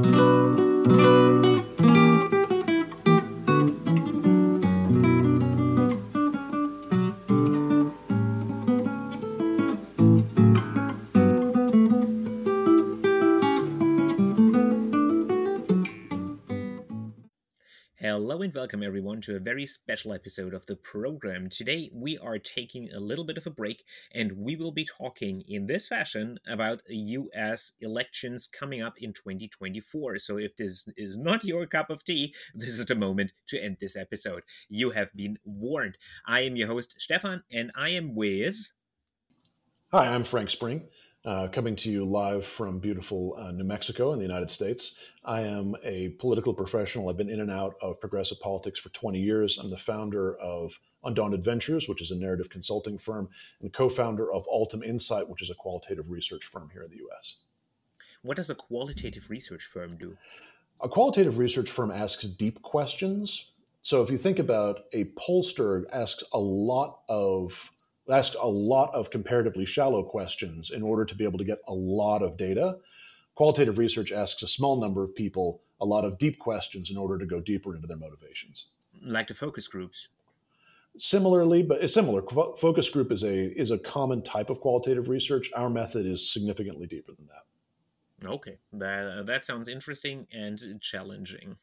thank you and welcome everyone to a very special episode of the program. Today we are taking a little bit of a break and we will be talking in this fashion about US elections coming up in 2024. So if this is not your cup of tea, this is the moment to end this episode. You have been warned. I am your host, Stefan, and I am with. Hi, I'm Frank Spring uh, coming to you live from beautiful uh, New Mexico in the United States. I am a political professional. I've been in and out of progressive politics for 20 years. I'm the founder of Undaunted Ventures, which is a narrative consulting firm, and co founder of Altum Insight, which is a qualitative research firm here in the US. What does a qualitative research firm do? A qualitative research firm asks deep questions. So if you think about a pollster asks a lot of ask a lot of comparatively shallow questions in order to be able to get a lot of data. Qualitative research asks a small number of people a lot of deep questions in order to go deeper into their motivations. Like the focus groups. Similarly, but it's similar. Focus group is a is a common type of qualitative research. Our method is significantly deeper than that. Okay, that that sounds interesting and challenging.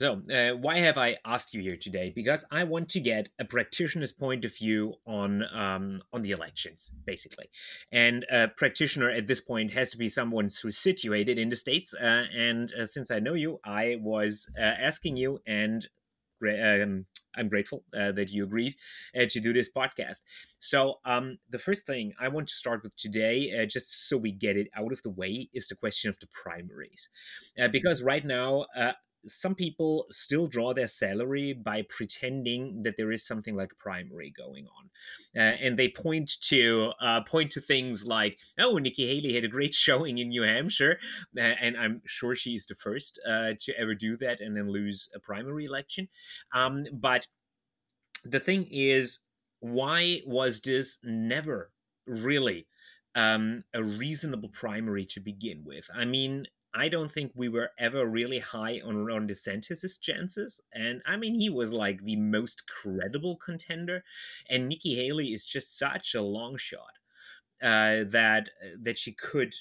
So, uh, why have I asked you here today? Because I want to get a practitioner's point of view on um, on the elections, basically. And a practitioner at this point has to be someone who's situated in the states. Uh, and uh, since I know you, I was uh, asking you, and um, I'm grateful uh, that you agreed uh, to do this podcast. So, um, the first thing I want to start with today, just so we get it out of the way, is the question of the primaries. Because right now, some people still draw their salary by pretending that there is something like primary going on, uh, and they point to uh, point to things like, "Oh, Nikki Haley had a great showing in New Hampshire," uh, and I'm sure she is the first uh, to ever do that and then lose a primary election. Um, but the thing is, why was this never really? Um, a reasonable primary to begin with. I mean, I don't think we were ever really high on Ron DeSantis' chances. And I mean, he was like the most credible contender. And Nikki Haley is just such a long shot uh, that uh, that she could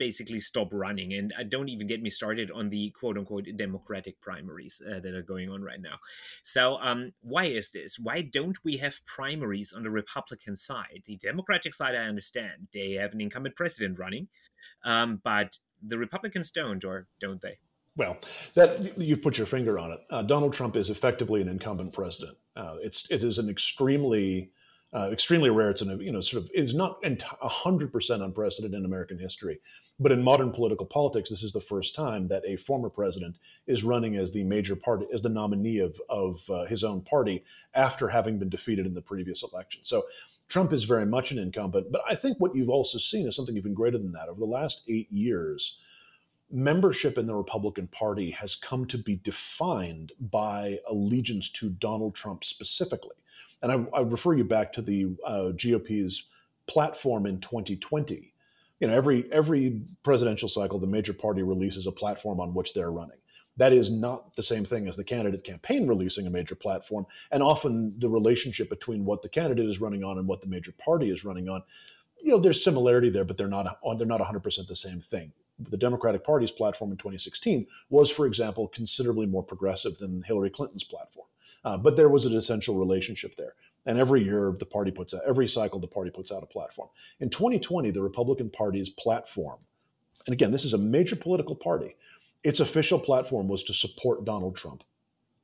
basically stop running. And uh, don't even get me started on the quote unquote democratic primaries uh, that are going on right now. So, um, why is this? Why don't we have primaries on the Republican side? The Democratic side, I understand. They have an incumbent president running. Um, but the Republicans don't, or don't they? Well, that you've put your finger on it. Uh, Donald Trump is effectively an incumbent president. Uh, it's it is an extremely uh, extremely rare. It's an you know sort of is not hundred percent unprecedented in American history, but in modern political politics, this is the first time that a former president is running as the major party as the nominee of of uh, his own party after having been defeated in the previous election. So Trump is very much an incumbent. But I think what you've also seen is something even greater than that. Over the last eight years, membership in the Republican Party has come to be defined by allegiance to Donald Trump specifically. And I, I refer you back to the uh, GOP's platform in 2020. You know, every every presidential cycle, the major party releases a platform on which they're running. That is not the same thing as the candidate campaign releasing a major platform. And often the relationship between what the candidate is running on and what the major party is running on, you know, there's similarity there, but they're not they're not 100% the same thing. The Democratic Party's platform in 2016 was, for example, considerably more progressive than Hillary Clinton's platform. Uh, but there was an essential relationship there. And every year, the party puts out, every cycle, the party puts out a platform. In 2020, the Republican Party's platform, and again, this is a major political party, its official platform was to support Donald Trump.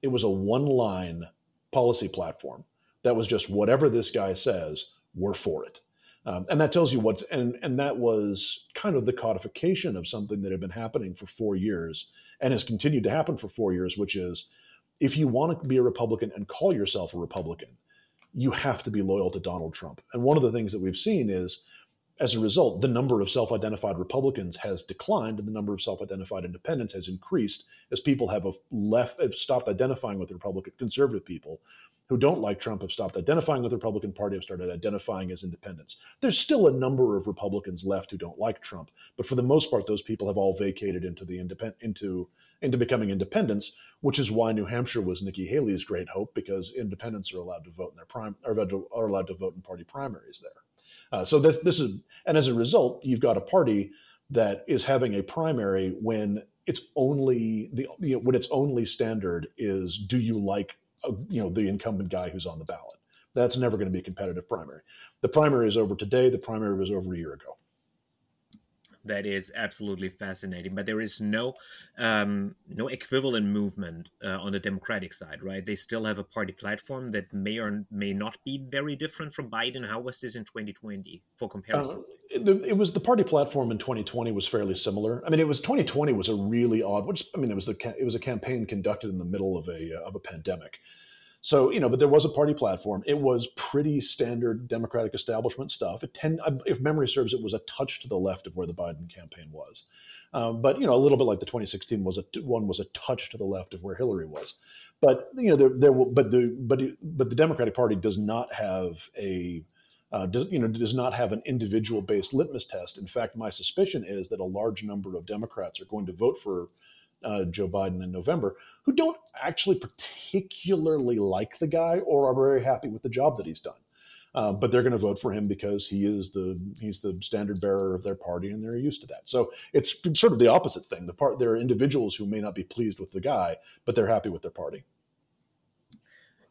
It was a one line policy platform that was just whatever this guy says, we're for it. Um, and that tells you what's, and, and that was kind of the codification of something that had been happening for four years and has continued to happen for four years, which is if you want to be a Republican and call yourself a Republican, you have to be loyal to Donald Trump. And one of the things that we've seen is as a result, the number of self identified Republicans has declined and the number of self identified independents has increased as people have left, have stopped identifying with the Republican conservative people who don't like Trump have stopped identifying with the Republican Party, have started identifying as independents. There's still a number of Republicans left who don't like Trump, but for the most part, those people have all vacated into the independent into into becoming independents, which is why New Hampshire was Nikki Haley's great hope because independents are allowed to vote in their prime are allowed to, are allowed to vote in party primaries there. Uh, so this this is and as a result, you've got a party that is having a primary when it's only the you know, when its only standard is do you like uh, you know the incumbent guy who's on the ballot. That's never going to be a competitive primary. The primary is over today. The primary was over a year ago that is absolutely fascinating. But there is no um, no equivalent movement uh, on the Democratic side, right? They still have a party platform that may or may not be very different from Biden. How was this in 2020 for comparison? Uh, it, it, was the party platform in 2020 was fairly similar. I mean, it was 2020 was a really odd. Which I mean, it was a it was a campaign conducted in the middle of a of a pandemic. So, you know, but there was a party platform. It was pretty standard Democratic establishment stuff. It tend, if memory serves, it was a touch to the left of where the Biden campaign was. Um, but, you know, a little bit like the 2016 was a, one was a touch to the left of where Hillary was. But, you know, there, there will, but the, but, but the Democratic Party does not have a, uh, does, you know, does not have an individual based litmus test. In fact, my suspicion is that a large number of Democrats are going to vote for uh, Joe Biden in November who don't actually particularly like the guy or are very happy with the job that he's done. Uh, but they're going to vote for him because he is the he's the standard bearer of their party and they're used to that. So it's sort of the opposite thing. The part there are individuals who may not be pleased with the guy, but they're happy with their party.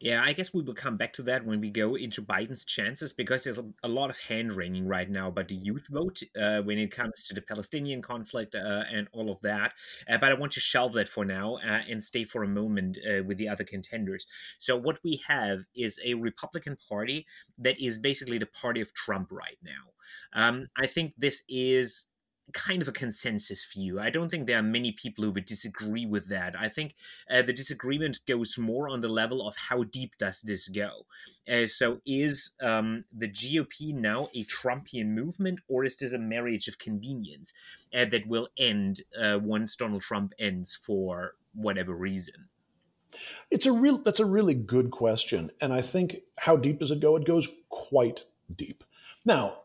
Yeah, I guess we will come back to that when we go into Biden's chances because there's a, lot of hand wringing right now about the youth vote uh, when it comes to the Palestinian conflict uh, and all of that. Uh, but I want to shelve that for now uh, and stay for a moment uh, with the other contenders. So, what we have is a Republican Party that is basically the party of Trump right now. Um, I think this is kind of a consensus view. I don't think there are many people who would disagree with that. I think uh, the disagreement goes more on the level of how deep does this go. Uh, so, is um, the GOP now a Trumpian movement, or is this a marriage of convenience uh, that will end uh, once Donald Trump ends for whatever reason? It's a real. That's a really good question, and I think how deep does it go? It goes quite deep. Now,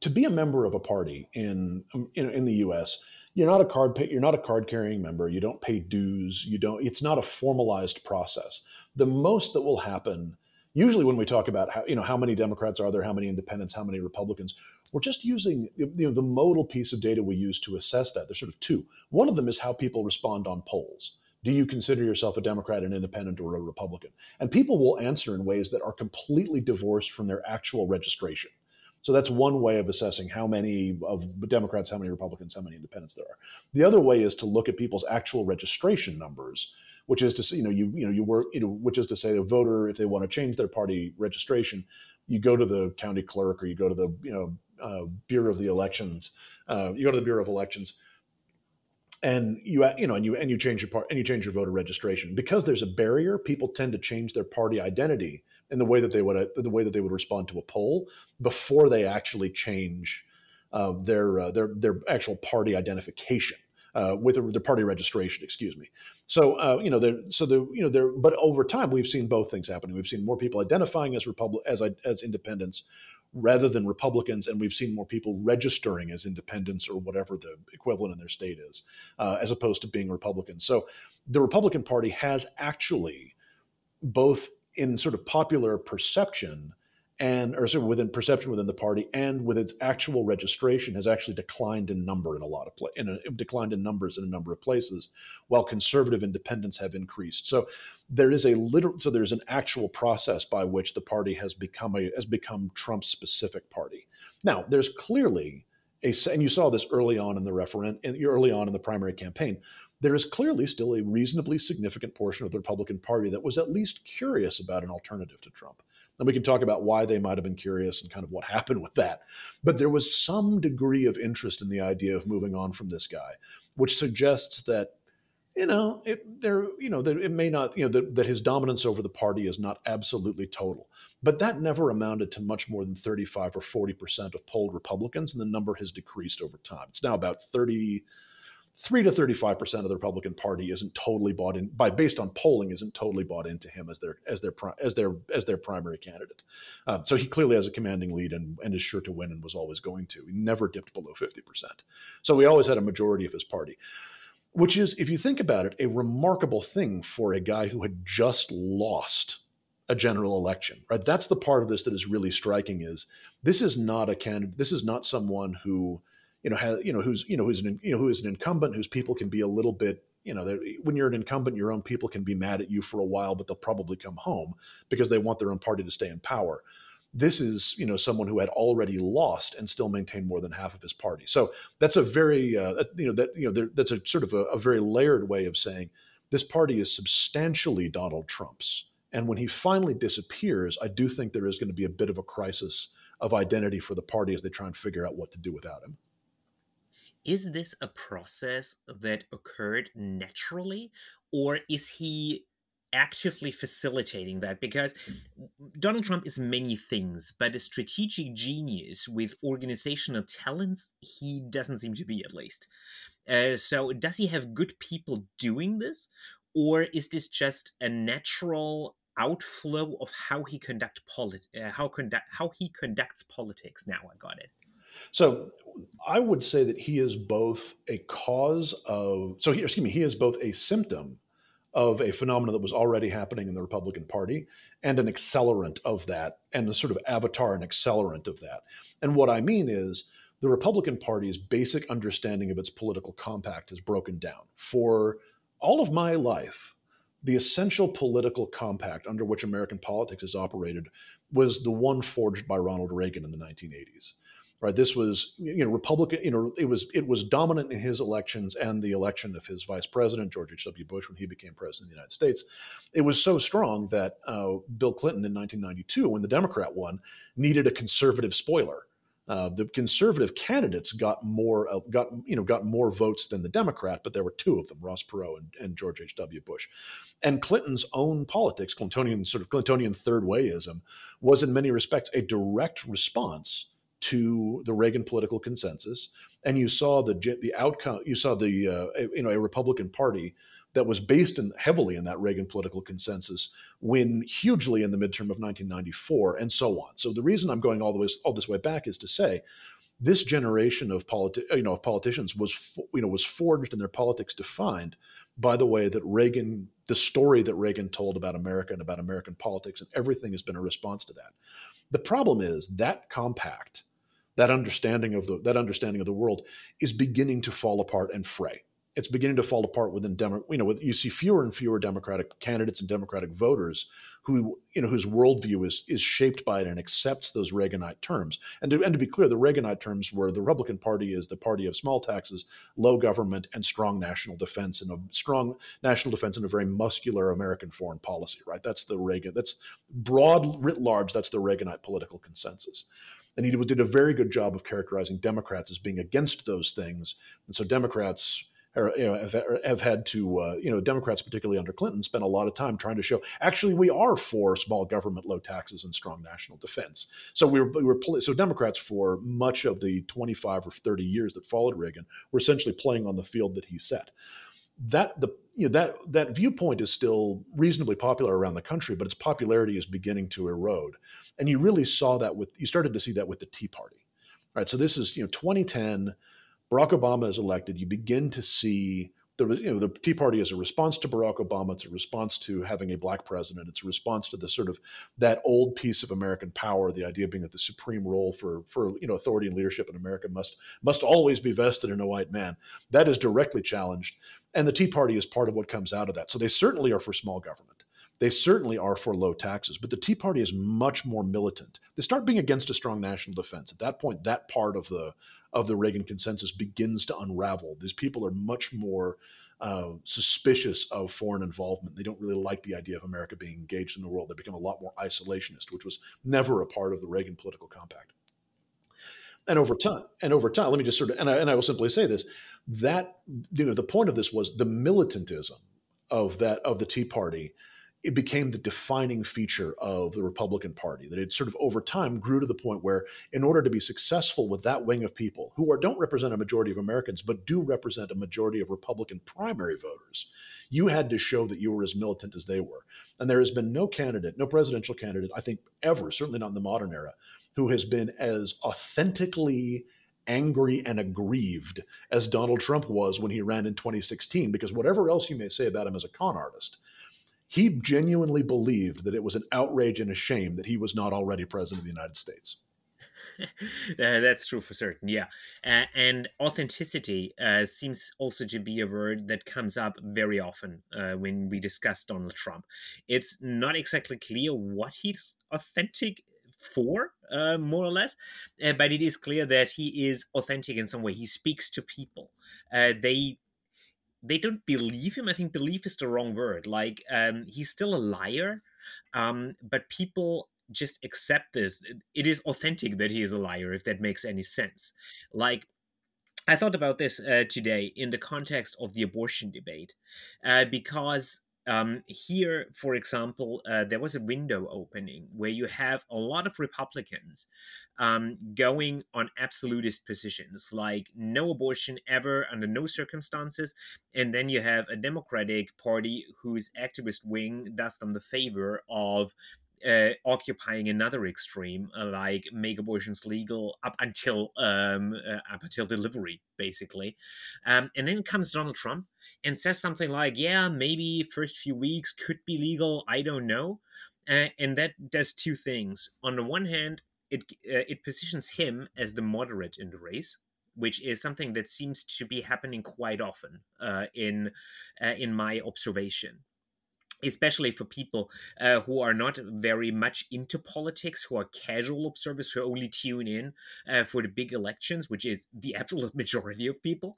to be a member of a party in, um, in in, the U.S., you're not a card pay, you're not a card carrying member. You don't pay dues. You don't. It's not a formalized process. The most that will happen, usually when we talk about how you know how many Democrats are there, how many Independents, how many Republicans, we're just using you know the modal piece of data we use to assess that. There's sort of two. One of them is how people respond on polls. Do you consider yourself a Democrat, an independent, or a Republican? And people will answer in ways that are completely divorced from their actual registration. So that's one way of assessing how many of Democrats, how many Republicans, how many independents there are. The other way is to look at people's actual registration numbers, which is to say, you know, you you know, you work, you know, which is to say, a voter, if they want to change their party registration, you go to the county clerk or you go to the you know uh, Bureau of the Elections, uh, you go to the Bureau of Elections, and you you know and you and you change your part and you change your voter registration because there's a barrier. People tend to change their party identity in the way that they would the way that they would respond to a poll before they actually change uh, their uh, their their actual party identification. Uh, with the party registration, excuse me. So uh, you know, so the you know, there. But over time, we've seen both things happening. We've seen more people identifying as republic as as independents rather than Republicans, and we've seen more people registering as independents or whatever the equivalent in their state is, uh, as opposed to being Republicans. So the Republican Party has actually both in sort of popular perception and or sort of within perception within the party and with its actual registration has actually declined in number in a lot of pla- in a, declined in numbers in a number of places while conservative independents have increased. So there is a literal so there's an actual process by which the party has become a has become Trump's specific party. Now there's clearly a and you saw this early on in the referendum early on in the primary campaign there is clearly still a reasonably significant portion of the Republican Party that was at least curious about an alternative to Trump. And we can talk about why they might have been curious and kind of what happened with that. But there was some degree of interest in the idea of moving on from this guy, which suggests that you know, it, there, you know, that it may not, you know, that, that his dominance over the party is not absolutely total, but that never amounted to much more than 35 or 40 percent of polled Republicans, and the number has decreased over time. It's now about 33 to 35 percent of the Republican Party isn't totally bought in by based on polling isn't totally bought into him as their as their as their as their primary candidate. Um, so he clearly has a commanding lead and, and is sure to win and was always going to. He never dipped below 50 percent. So he always had a majority of his party which is, if you think about it, a remarkable thing for a guy who had just lost a general election, right? That's the part of this that is really striking is this is not a candidate, this is not someone who, you know, has, you know, who's, you know, who's an, you know, who is an incumbent whose people can be a little bit, you know, when you're an incumbent, your own people can be mad at you for a while, but they'll probably come home because they want their own party to stay in power. This is, you know, someone who had already lost and still maintained more than half of his party. So that's a very, uh, you know, that you know, that's a sort of a, a very layered way of saying this party is substantially Donald Trump's. And when he finally disappears, I do think there is going to be a bit of a crisis of identity for the party as they try and figure out what to do without him. Is this a process that occurred naturally, or is he actively facilitating that because Donald Trump is many things, but a strategic genius with organizational talents, he doesn't seem to be at least. Uh, so, does he have good people doing this, or is this just a natural outflow of how he conduct polit- uh, how conduct how he conducts politics? Now I got it. So I would say that he is both a cause of so he, excuse me he is both a symptom of a phenomenon that was already happening in the Republican Party and an accelerant of that, and a sort of avatar and accelerant of that. And what I mean is the Republican Party's basic understanding of its political compact has broken down. For all of my life, the essential political compact under which American politics has operated was the one forged by Ronald Reagan in the 1980s right this was you know republican you know it was it was dominant in his elections and the election of his vice president george h.w bush when he became president of the united states it was so strong that uh, bill clinton in 1992 when the democrat won needed a conservative spoiler uh, the conservative candidates got more uh, got you know got more votes than the Democrat, but there were two of them, Ross Perot and, and George H. W. Bush. And Clinton's own politics, Clintonian sort of Clintonian third wayism, was in many respects a direct response to the Reagan political consensus, and you saw the the outcome. You saw the uh, you know a Republican Party that was based in, heavily in that Reagan political consensus win hugely in the midterm of 1994, and so on. So the reason I'm going all the way all this way back is to say this generation of politi- you know of politicians was you know was forged and their politics defined by the way that Reagan the story that Reagan told about America and about American politics and everything has been a response to that. The problem is that compact, that understanding of the that understanding of the world is beginning to fall apart and fray. It's beginning to fall apart within Demo, you know, you see fewer and fewer Democratic candidates and Democratic voters who, you know, whose worldview is is shaped by it and accepts those Reaganite terms. And to, and to be clear, the Reaganite terms were the Republican Party is the party of small taxes, low government, and strong national defense, and a strong national defense and a very muscular American foreign policy. Right? That's the Reagan. That's broad writ large. That's the Reaganite political consensus and he did a very good job of characterizing Democrats as being against those things. And so Democrats you know, have, have had to, uh, you know, Democrats, particularly under Clinton, spent a lot of time trying to show actually we are for small government, low taxes, and strong national defense. So we were, we were so Democrats for much of the 25 or 30 years that followed Reagan were essentially playing on the field that he set. That the you know, that that viewpoint is still reasonably popular around the country, but its popularity is beginning to erode. And you really saw that with you started to see that with the Tea Party. Right, so this is you know 2010 Barack Obama is elected, you begin to see the you know the Tea Party is a response to Barack Obama. It's a response to having a black president. It's a response to the sort of that old piece of American power, the idea being that the supreme role for for you know authority and leadership in America must must always be vested in a white man. That is directly challenged, and the Tea Party is part of what comes out of that. So they certainly are for small government. They certainly are for low taxes, but the Tea Party is much more militant. They start being against a strong national defense. At that point, that part of the of the Reagan consensus begins to unravel. These people are much more uh, suspicious of foreign involvement. They don't really like the idea of America being engaged in the world. They become a lot more isolationist, which was never a part of the Reagan political compact. And over time, and over time, let me just sort of, and I, and I will simply say this: that you know the point of this was the militantism of that of the Tea Party. It became the defining feature of the Republican Party. That it sort of over time grew to the point where, in order to be successful with that wing of people who are, don't represent a majority of Americans, but do represent a majority of Republican primary voters, you had to show that you were as militant as they were. And there has been no candidate, no presidential candidate, I think ever, certainly not in the modern era, who has been as authentically angry and aggrieved as Donald Trump was when he ran in 2016. Because whatever else you may say about him as a con artist, he genuinely believed that it was an outrage and a shame that he was not already president of the United States. that's true for certain, yeah. Uh, and authenticity uh, seems also to be a word that comes up very often uh, when we discuss Donald Trump. It's not exactly clear what he's authentic for, uh, more or less. Uh, but it is clear that he is authentic in some way. He speaks to people. Uh, they they don't believe him. I think belief is the wrong word. Like um, he's still a liar, um, but people just accept this. It is authentic that he is a liar, if that makes any sense. Like I thought about this uh, today in the context of the abortion debate, uh, because um, here, for example, uh, there was a window opening where you have a lot of Republicans um, going on absolutist positions, like no abortion ever under no circumstances. And then you have a Democratic Party whose activist wing does them the favor of uh, occupying another extreme, uh, like make abortions legal up until um, uh, up until delivery, basically. Um, and then comes Donald Trump and says something like, "Yeah, maybe first few weeks could be legal. I don't know." Uh, and that does two things. On the one hand, it uh, it positions him as the moderate in the race, which is something that seems to be happening quite often uh, in in my observation especially for people uh, who are not very much into politics, who are casual observers who only tune in uh, for the big elections, which is the absolute majority of people.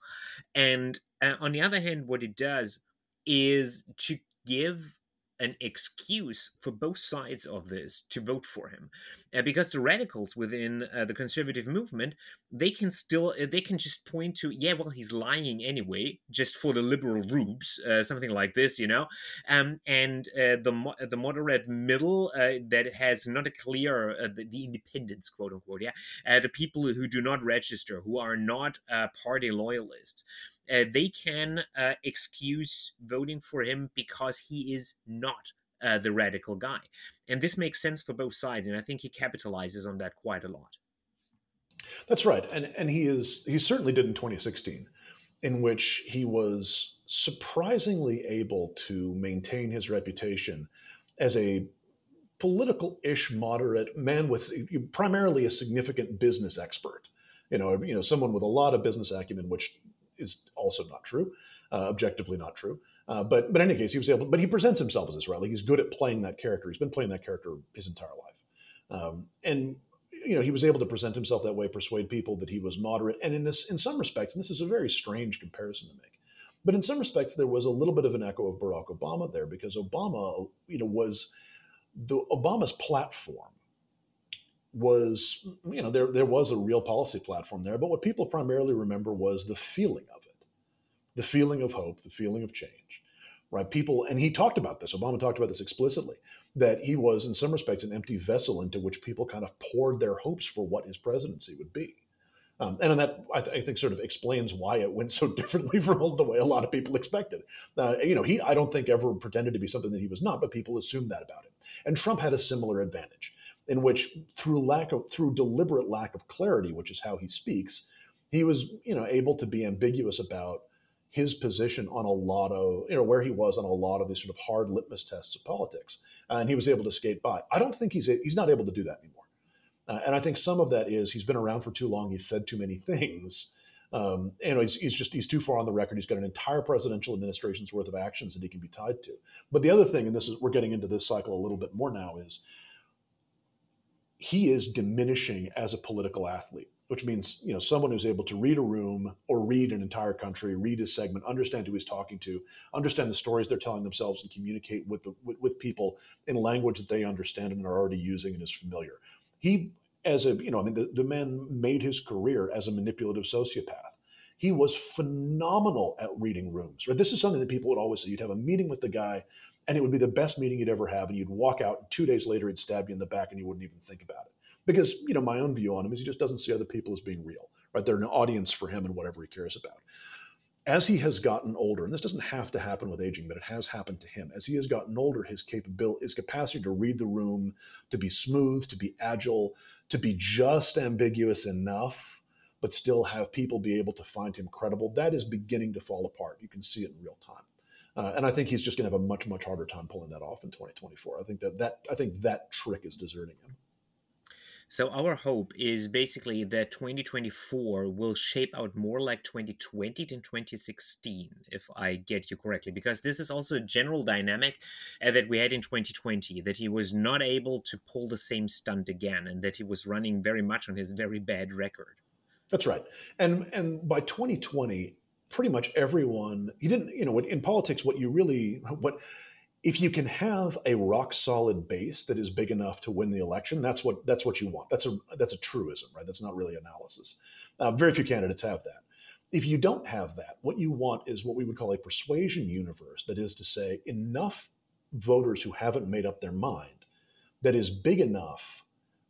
And uh, on the other hand, what it does is to give an excuse for both sides of this to vote for him. Uh, because the radicals within uh, the conservative movement they can still uh, they can just point to yeah well he's lying anyway just for the liberal groups uh, something like this you know? Um, and uh, the mo- the moderate middle uh, that has not a clear the, the, independents quote unquote yeah the people who do not register who are not party loyalists uh, they can uh, excuse voting for him because he is not uh, the radical guy. And this makes sense for both sides. And I think he capitalizes on that quite a lot. That's right. And, and he is, he certainly did in 2016, in which he was surprisingly able to maintain his reputation as a political ish moderate man with primarily a significant business expert you know, you know, someone with a lot of business acumen, which is also not true, uh, objectively not true. Uh, but but in any case, he was able. But he presents himself as this rally. He's good at playing that character. He's been playing that character his entire life, um, and you know he was able to present himself that way, persuade people that he was moderate. And in this, in some respects, and this is a very strange comparison to make, but in some respects, there was a little bit of an echo of Barack Obama there because Obama, you know, was the Obama's platform was, you know, there, there was a real policy platform there. But what people primarily remember was the feeling of it, the feeling of hope, the feeling of change, right? People, and he talked about this, Obama talked about this explicitly, that he was, in some respects, an empty vessel into which people kind of poured their hopes for what his presidency would be. Um, and that I, th- I, think sort of explains why it went so differently from the way a lot of people expected. Uh, you know, he I don't think ever pretended to be something that he was not, but people assumed that about him. And Trump had a similar advantage in which through lack of through deliberate lack of clarity, which is how he speaks, he was you know able to be ambiguous about his position on a lot of you know where he was on a lot of these sort of hard litmus tests of politics, and he was able to skate by. I don't think he's he's not able to do that anymore, uh, and I think some of that is he's been around for too long. He's said too many things. Um, you know, he's, he's just he's too far on the record. He's got an entire presidential administration's worth of actions that he can be tied to. But the other thing, and this is we're getting into this cycle a little bit more now, is he is diminishing as a political athlete, which means you know someone who's able to read a room or read an entire country, read a segment, understand who he's talking to, understand the stories they're telling themselves, and communicate with the, with, with people in language that they understand and are already using and is familiar. He, as a you know, I mean, the, the man made his career as a manipulative sociopath. He was phenomenal at reading rooms. Right? This is something that people would always say. You'd have a meeting with the guy, and it would be the best meeting you'd ever have, and you'd walk out, and two days later, he'd stab you in the back, and you wouldn't even think about it. Because you know, my own view on him is he just doesn't see other people as being real. Right? They're an audience for him and whatever he cares about as he has gotten older, and this doesn't have to happen with aging, but it has happened to him. As he has gotten older, his capability, his capacity to read the room, to be smooth, to be agile, to be just ambiguous enough, but still have people be able to find him credible, that is beginning to fall apart. You can see it in real time. Uh, and I think he's just going to have a much, much harder time pulling that off in 2024. I think that, that I think that trick is deserting him. So our hope is basically that 2024 will shape out more like 2020 than 2016, if I get you correctly, because this is also a general dynamic uh, that we had in 2020, that he was not able to pull the same stunt again, and that he was running very much on his very bad record. That's right, and and by 2020, pretty much everyone he didn't, you know, in politics, what you really what if you can have a rock solid base that is big enough to win the election, that's what that's what you want. That's a that's a truism, right? That's not really analysis. Uh, very few candidates have that. If you don't have that, what you want is what we would call a persuasion universe. That is to say, enough voters who haven't made up their mind that is big enough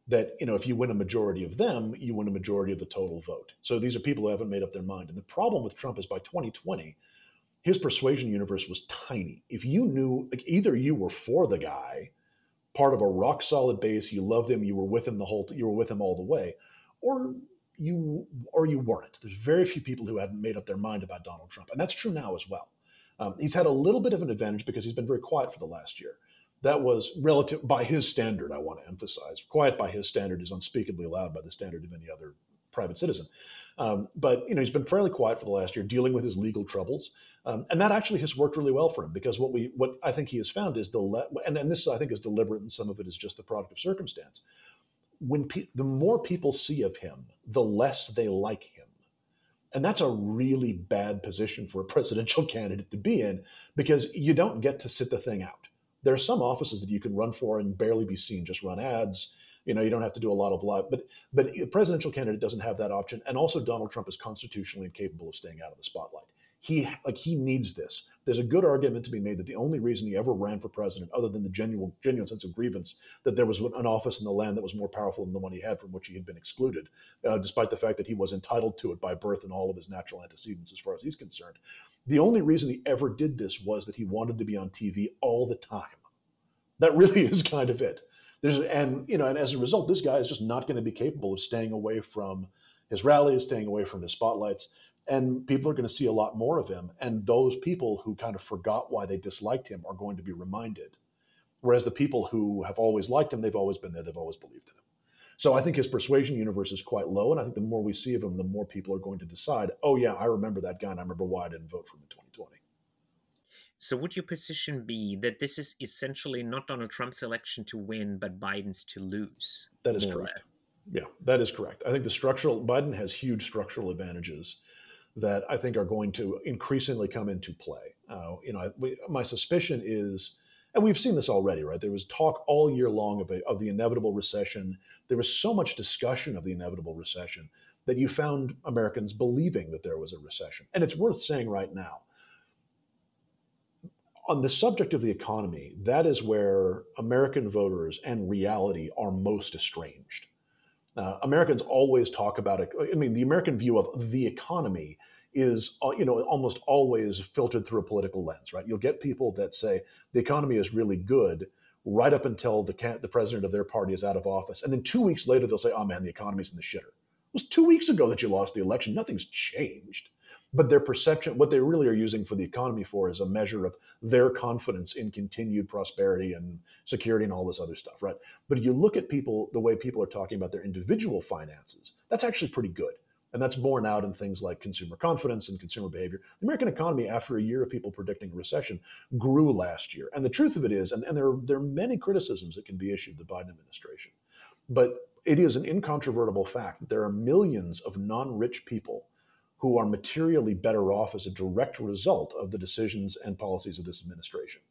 that you know if you win a majority of them, you win a majority of the total vote. So these are people who haven't made up their mind. And the problem with Trump is by 2020 his persuasion universe was tiny. If you knew, like, either you were for the guy, part of a rock solid base, you loved him, you were with him the whole, you were with him all the way, or you or you weren't. There's very few people who hadn't made up their mind about Donald Trump, and that's true now as well. Um, he's had a little bit of an advantage because he's been very quiet for the last year. That was relative by his standard. I want to emphasize, quiet by his standard is unspeakably loud by the standard of any other private citizen. Um, but you know, he's been fairly quiet for the last year, dealing with his legal troubles, um, and that actually has worked really well for him because what we what I think he has found is the le- and and this I think is deliberate, and some of it is just the product of circumstance. When pe- the more people see of him, the less they like him, and that's a really bad position for a presidential candidate to be in because you don't get to sit the thing out. There are some offices that you can run for and barely be seen, just run ads you know, you don't have to do a lot of live, but but a presidential candidate doesn't have that option. And also, Donald Trump is constitutionally incapable of staying out of the spotlight. He like he needs this. There's a good argument to be made that the only reason he ever ran for president, other than the genuine genuine sense of grievance that there was an office in the land that was more powerful than the one he had from which he had been excluded, uh, despite the fact that he was entitled to it by birth and all of his natural antecedents, as far as he's concerned. The only reason he ever did this was that he wanted to be on TV all the time. That really is kind of it. There's and you know, and as a result, this guy is just not going to be capable of staying away from his rallies, staying away from his spotlights, and people are going to see a lot more of him. And those people who kind of forgot why they disliked him are going to be reminded. Whereas the people who have always liked him, they've always been there, they've always believed in him. So I think his persuasion universe is quite low, and I think the more we see of him, the more people are going to decide, oh yeah, I remember that guy, and I remember why I didn't vote for him in 2020. So, would your position be that this is essentially not Donald Trump's election to win, but Biden's to lose? That is correct. Yeah, that is correct. I think the structural Biden has huge structural advantages that I think are going to increasingly come into play. Uh, you know, we, my suspicion is, and we've seen this already, right? There was talk all year long of, a, of the inevitable recession. There was so much discussion of the inevitable recession that you found Americans believing that there was a recession. And it's worth saying right now on the subject of the economy, that is where American voters and reality are most estranged. Uh, Americans always talk about it. I mean, the American view of the economy is, uh, you know, almost always filtered through a political lens, right? You'll get people that say the economy is really good right up until the the president of their party is out of office, and then two weeks later they'll say, "Oh man, the economy's in the shitter." It was two weeks ago that you lost the election. Nothing's changed but their perception, what they really are using for the economy for, is a measure of their confidence in continued prosperity and security and all this other stuff, right? But you look at people, the way people are talking about their individual finances, that's actually pretty good. And that's borne out in things like consumer confidence and consumer behavior. The American economy, after a year of people predicting recession, grew last year. And the truth of it is, and, and there, are, there are many criticisms that can be issued to the Biden administration, but it is an incontrovertible fact that there are millions of non rich people who are materially better off as a direct result of the decisions and policies of this administration.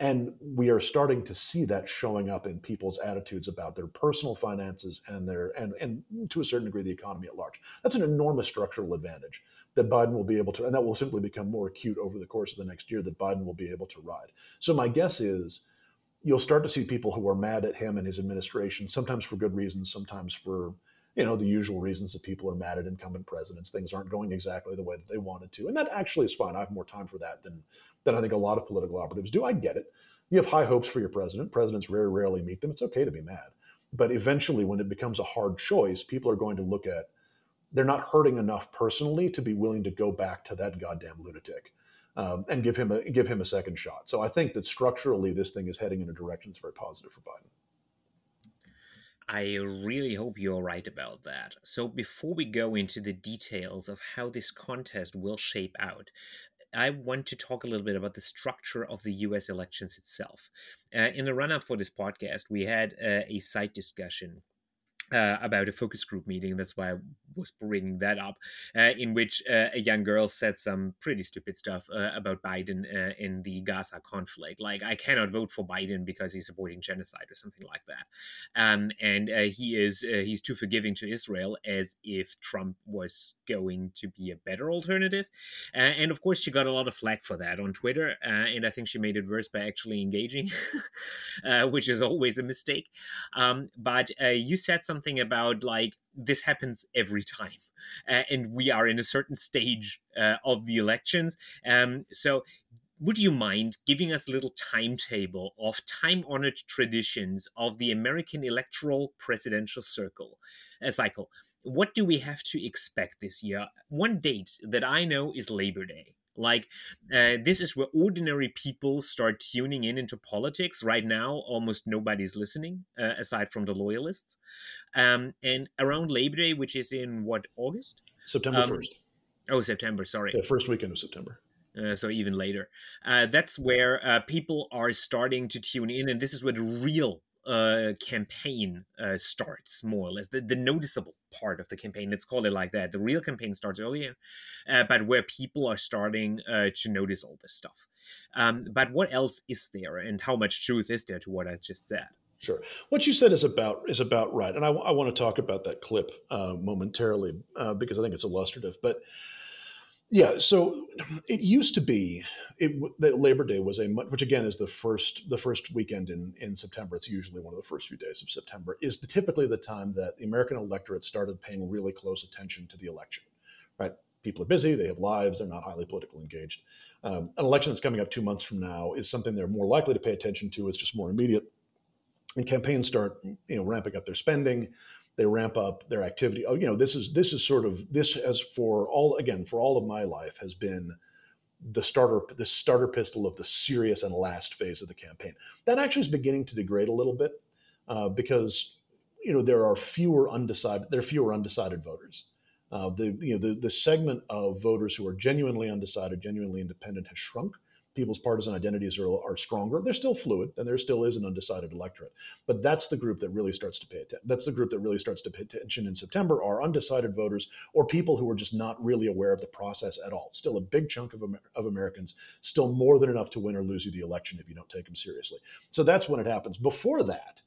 and we are starting to see that showing up in people's attitudes about their personal finances and their and and to a certain degree the economy at large. That's an enormous structural advantage that Biden will be able to, and that will simply become more acute over the course of the next year that Biden will be able to ride. So my guess is you'll start to see people who are mad at him and his administration, sometimes for good reasons, sometimes for you know the usual reasons that people are mad at incumbent presidents. Things aren't going exactly the way that they wanted to, and that actually is fine. I have more time for that than than I think a lot of political operatives do. I get it. You have high hopes for your president. Presidents very rarely meet them. It's okay to be mad, but eventually, when it becomes a hard choice, people are going to look at they're not hurting enough personally to be willing to go back to that goddamn lunatic um, and give him a give him a second shot. So I think that structurally, this thing is heading in a direction that's very positive for Biden. I really hope you're right about that. So, before we go into the details of how this contest will shape out, I want to talk a little bit about the structure of the US elections itself. Uh, in the run up for this podcast, we had uh, a side discussion uh, about a focus group meeting. That's why I was bringing that up, uh, in which uh, a young girl said some pretty stupid stuff uh, about Biden uh, in the Gaza conflict. Like, I cannot vote for Biden because he's supporting genocide or something like that. Um, and uh, he is he's too forgiving to Israel, as if Trump was going to be a better alternative. and of course, she got a lot of flack for that on Twitter, and I think she made it worse by actually engaging, which is always a mistake. Um, but you said something something about like this happens every time. Uh, and we are in a certain stage uh, of the elections. Um, so, would you mind giving us a little timetable of time honored traditions of the American electoral presidential circle uh, cycle? What do we have to expect this year? One date that I know is Labor Day. Like, uh, this is where ordinary people start tuning in into politics. Right now, almost nobody's listening, uh, aside from the loyalists. Um, and around Labor Day, which is in what, August? September um, 1st. Oh, September, sorry. Yeah, first weekend of September. Uh, so even later. Uh, that's where uh, people are starting to tune in, and this is where the real uh, campaign uh, starts more or less the, the noticeable part of the campaign let's call it like that the real campaign starts earlier uh, but where people are starting uh, to notice all this stuff um, but what else is there and how much truth is there to what i just said Sure. What you said is about is about right, and I, I want to talk about that clip uh, momentarily uh, because I think it's illustrative. But yeah, so it used to be it, that Labor Day was a which again is the first the first weekend in in September. It's usually one of the first few days of September. Is the, typically the time that the American electorate started paying really close attention to the election. Right, people are busy, they have lives, they're not highly politically engaged. Um, an election that's coming up two months from now is something they're more likely to pay attention to. It's just more immediate, and campaigns start you know ramping up their spending they ramp up their activity. Oh, you know, this is this is sort of this has for all again for all of my life has been the starter the starter pistol of the serious and last phase of the campaign. That actually is beginning to degrade a little bit uh, because you know there are fewer undecided there are fewer undecided voters. Uh, the you know the the segment of voters who are genuinely undecided, genuinely independent has shrunk people's partisan identities are, are stronger. They're still fluid, and there still is an undecided electorate. But that's the group that really starts to pay attention. That's the group that really starts to pay attention in September are undecided voters or people who are just not really aware of the process at all. Still a big chunk of, of Americans, still more than enough to win or lose you the election if you don't take them seriously. So that's when it happens. Before that,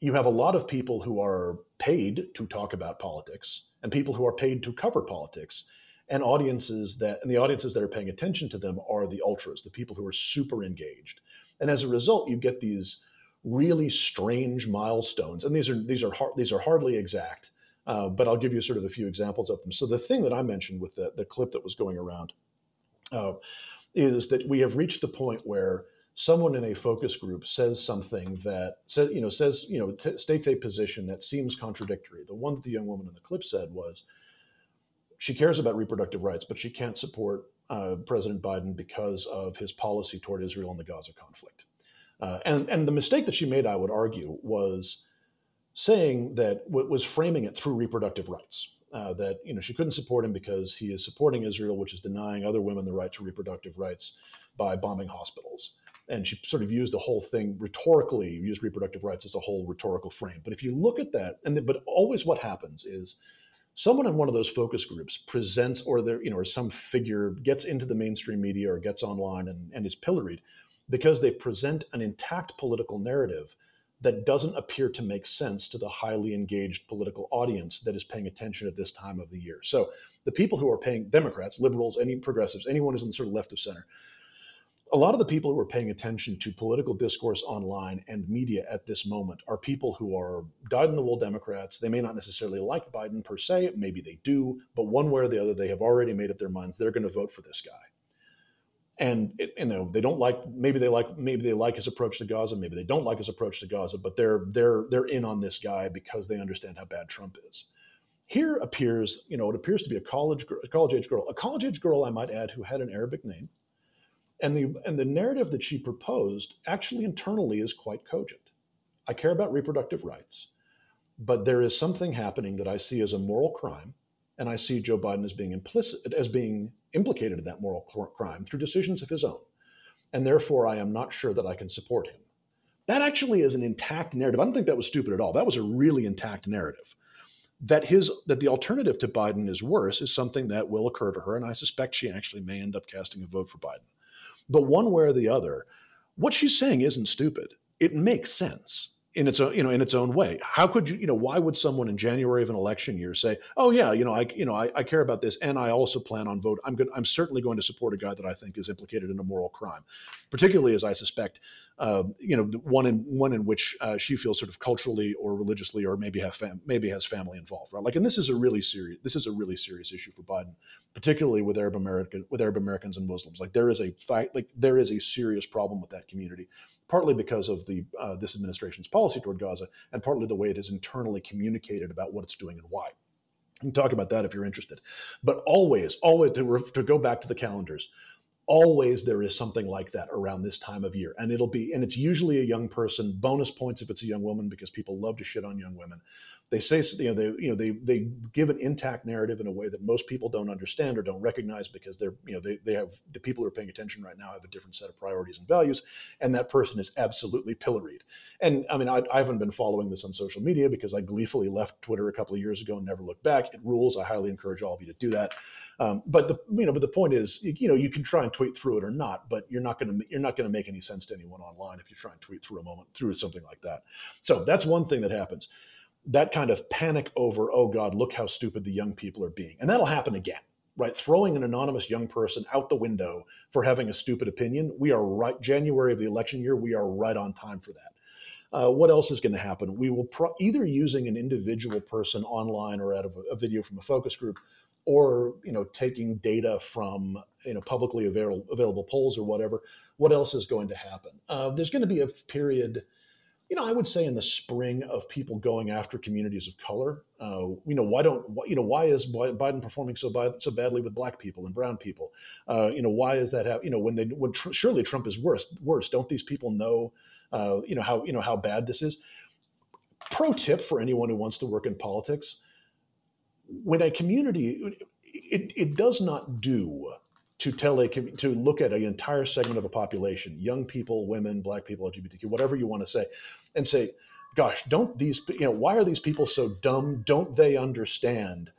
you have a lot of people who are paid to talk about politics and people who are paid to cover politics and audiences that and the audiences that are paying attention to them are the ultras the people who are super engaged. And as a result you get these really strange milestones. And these are these are hard, these are hardly exact uh, but i'll give you sort of a few examples of them. So the thing that i mentioned with the, the clip that was going around uh, is that we have reached the point where someone in a focus group says something that says you know says you know t- states a position that seems contradictory. The one that the young woman in the clip said was she cares about reproductive rights, but she can't support uh, President Biden because of his policy toward Israel and the Gaza conflict. Uh, and, and the mistake that she made, I would argue, was saying that w- was framing it through reproductive rights. Uh, that you know she couldn't support him because he is supporting Israel, which is denying other women the right to reproductive rights by bombing hospitals. And she sort of used the whole thing rhetorically, used reproductive rights as a whole rhetorical frame. But if you look at that, and the, but always what happens is someone in one of those focus groups presents or there you know or some figure gets into the mainstream media or gets online and, and is pilloried because they present an intact political narrative that doesn't appear to make sense to the highly engaged political audience that is paying attention at this time of the year. So the people who are paying Democrats, liberals, any progressives, anyone who's in the sort of left of center, a lot of the people who are paying attention to political discourse online and media at this moment are people who are dyed in the wool Democrats. They may not necessarily like Biden per se, maybe they do, but one way or the other, they have already made up their minds they're going to vote for this guy and you know they don't like maybe they like maybe they like his approach to Gaza maybe they don't like his approach to Gaza but they're they're they're in on this guy because they understand how bad Trump is here appears you know it appears to be a college a college age girl a college age girl I might add who had an Arabic name and the and the narrative that she proposed actually internally is quite cogent I care about reproductive rights but there is something happening that I see as a moral crime and I see Joe Biden as being implicit as being implicated in that moral crime through decisions of his own. And therefore, I am not sure that I can support him. That actually is an intact narrative. I don't think that was stupid at all. That was a really intact narrative. That his that the alternative to Biden is worse is something that will occur to her, and I suspect she actually may end up casting a vote for Biden. But one way or the other, what she's saying isn't stupid. It makes sense in its own, you know, in its own way. How could you, you know, why would someone in January of an election year say, "Oh yeah, you know, I, you know, I, I care about this, and I also plan on vote. I'm good. I'm certainly going to support a guy that I think is implicated in a moral crime, particularly as I suspect uh, you know, one in one in which uh, she feels sort of culturally or religiously or maybe have fam- maybe has family involved, right? Like, and this is a really serious this is a really serious issue for Biden, particularly with Arab American with Arab Americans and Muslims. Like, there is a fight, like there is a serious problem with that community, partly because of the uh, this administration's policy toward Gaza, and partly the way it is internally communicated about what it's doing and why. We can talk about that if you're interested, but always, always to, to go back to the calendars always there is something like that around this time of year. And it'll be and it's usually a young person bonus points if it's a young woman because people love to shit on young women. They say you know they you know they they give an intact narrative in a way that most people don't understand or don't recognize because they're you know they, they have the people who are paying attention right now have a different set of priorities and values and that person is absolutely pilloried. And i mean I, I haven't been following this on social media because i gleefully left twitter a couple of years ago and never looked back. It rules. I highly encourage all of you to do that um, but the you know, but the point is, you know, you can try and tweet through it or not, but you're not going to you're not going to make any sense to anyone online if you try and tweet through a moment through something like that. So that's one thing that happens. That kind of panic over, oh God, look how stupid the young people are being, and that'll happen again right? Throwing an anonymous young person out the window for having a stupid opinion. We are right, January of the election year, we are right on time for that. Uh, what else is going to happen? We will pro- either using an individual person online or out of a, a, video from a focus group, or you know taking data from you know publicly available available polls or whatever what else is going to happen? Uh, there's going to be a period you know i would say in the spring of people going after communities of color. Uh, you know why don't you know why is biden performing so so badly with black people and brown people? Uh, you know why is that you know when they when tr- surely trump is worse worse. Don't these people know uh, you know how you know how bad this is? Pro tip for anyone who wants to work in politics when a community, it, it does not do to tell a to look at an entire segment of a population, young people, women, black people, LGBTQ, whatever you want to say, and say, "Gosh, don't these you know why are these people so dumb? Don't they understand?"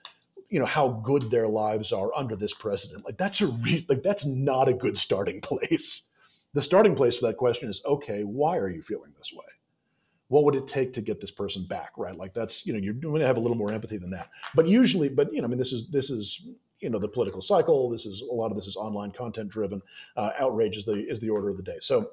you know how good their lives are under this president like that's a re- like that's not a good starting place the starting place for that question is okay why are you feeling this way what would it take to get this person back right? Like that's you know you're going to have a little more empathy than that. But usually but you know i mean this is this is you know the political cycle. This is a lot of this is online content driven uh, outrage is the is the order of the day. So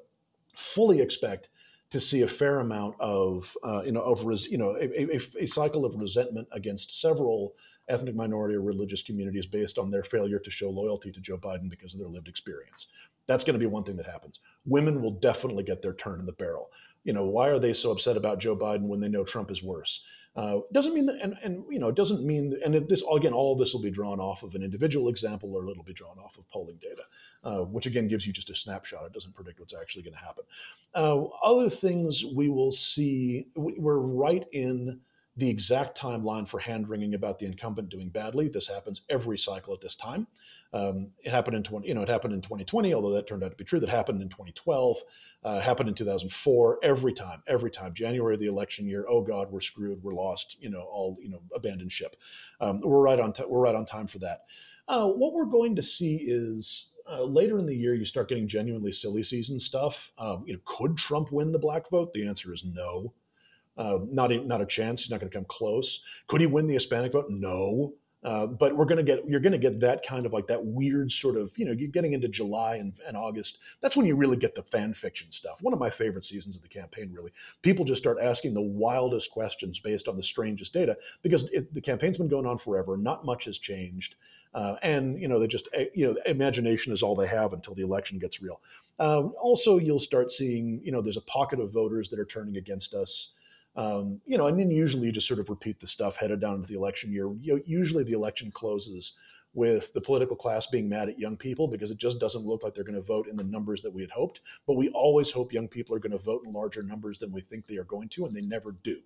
fully expect to see a fair amount of uh, you know of res, you know a, a, a cycle of resentment against several ethnic minority or religious communities based on their failure to show loyalty to Joe Biden because of their lived experience. That's going to be one thing that happens. Women will definitely get their turn in the barrel you know, why are they so upset about Joe Biden when they know Trump is worse? Uh, doesn't mean that, and, and you know, it doesn't mean, and this again, all of this will be drawn off of an individual example, or it'll be drawn off of polling data, uh, which again gives you just a snapshot. It doesn't predict what's actually going to happen. Uh, other things we will see, we're right in the exact timeline for hand wringing about the incumbent doing badly. This happens every cycle at this time. Um, it happened in 20, you know, it happened in 2020, although that turned out to be true. That happened in 2012, uh, happened in 2004. Every time, every time, January of the election year. Oh God, we're screwed. We're lost. You know, all you know, abandoned ship. Um, we're right on. T- we're right on time for that. Uh, what we're going to see is uh, later in the year, you start getting genuinely silly season stuff. Um, you know, could Trump win the black vote? The answer is no. Uh, not a, not a chance. He's not going to come close. Could he win the Hispanic vote? No. Uh, but we're going to get you're going to get that kind of like that weird sort of you know you're getting into July and, and, August. That's when you really get the fan fiction stuff. One of my favorite seasons of the campaign. Really, people just start asking the wildest questions based on the strangest data because it, the campaign's been going on forever. Not much has changed, uh, and you know they just eh, you know imagination is all they have until the election gets real. Uh, also, you'll start seeing you know there's a pocket of voters that are turning against us. Um, you know, and then usually you just sort of repeat the stuff headed down into the election year. You know, usually the election closes with the political class being mad at young people because it just doesn't look like they're going to vote in the numbers that we had hoped. But we always hope young people are going to vote in larger numbers than we think they are going to, and they never do.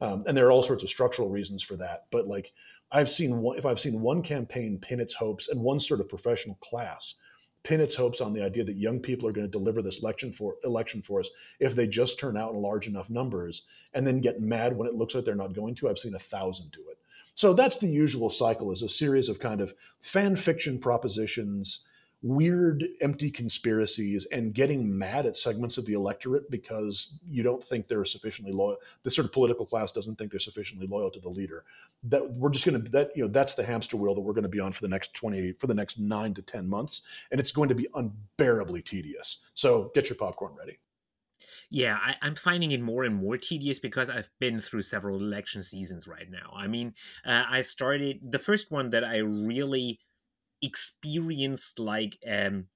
Um, and there are all sorts of structural reasons for that. But like I've seen, one, if I've seen one campaign pin its hopes and one sort of professional class pin its hopes on the idea that young people are going to deliver this election for election for us if they just turn out in large enough numbers and then get mad when it looks like they're not going to. I've seen a thousand do it. So that's the usual cycle is a series of kind of fan fiction propositions weird, empty conspiracies and getting mad at segments of the electorate because you don't think they're sufficiently loyal. The sort of political class doesn't think they're sufficiently loyal to the leader. That we're just going to that you know that's the hamster wheel that we're going to be on for the next twenty for the next nine to ten months, and it's going to be unbearably tedious. So get your popcorn ready. Yeah, I, am finding it more and more tedious because I've been through several election seasons right now. I mean, uh, I started the first one that I really experienced like um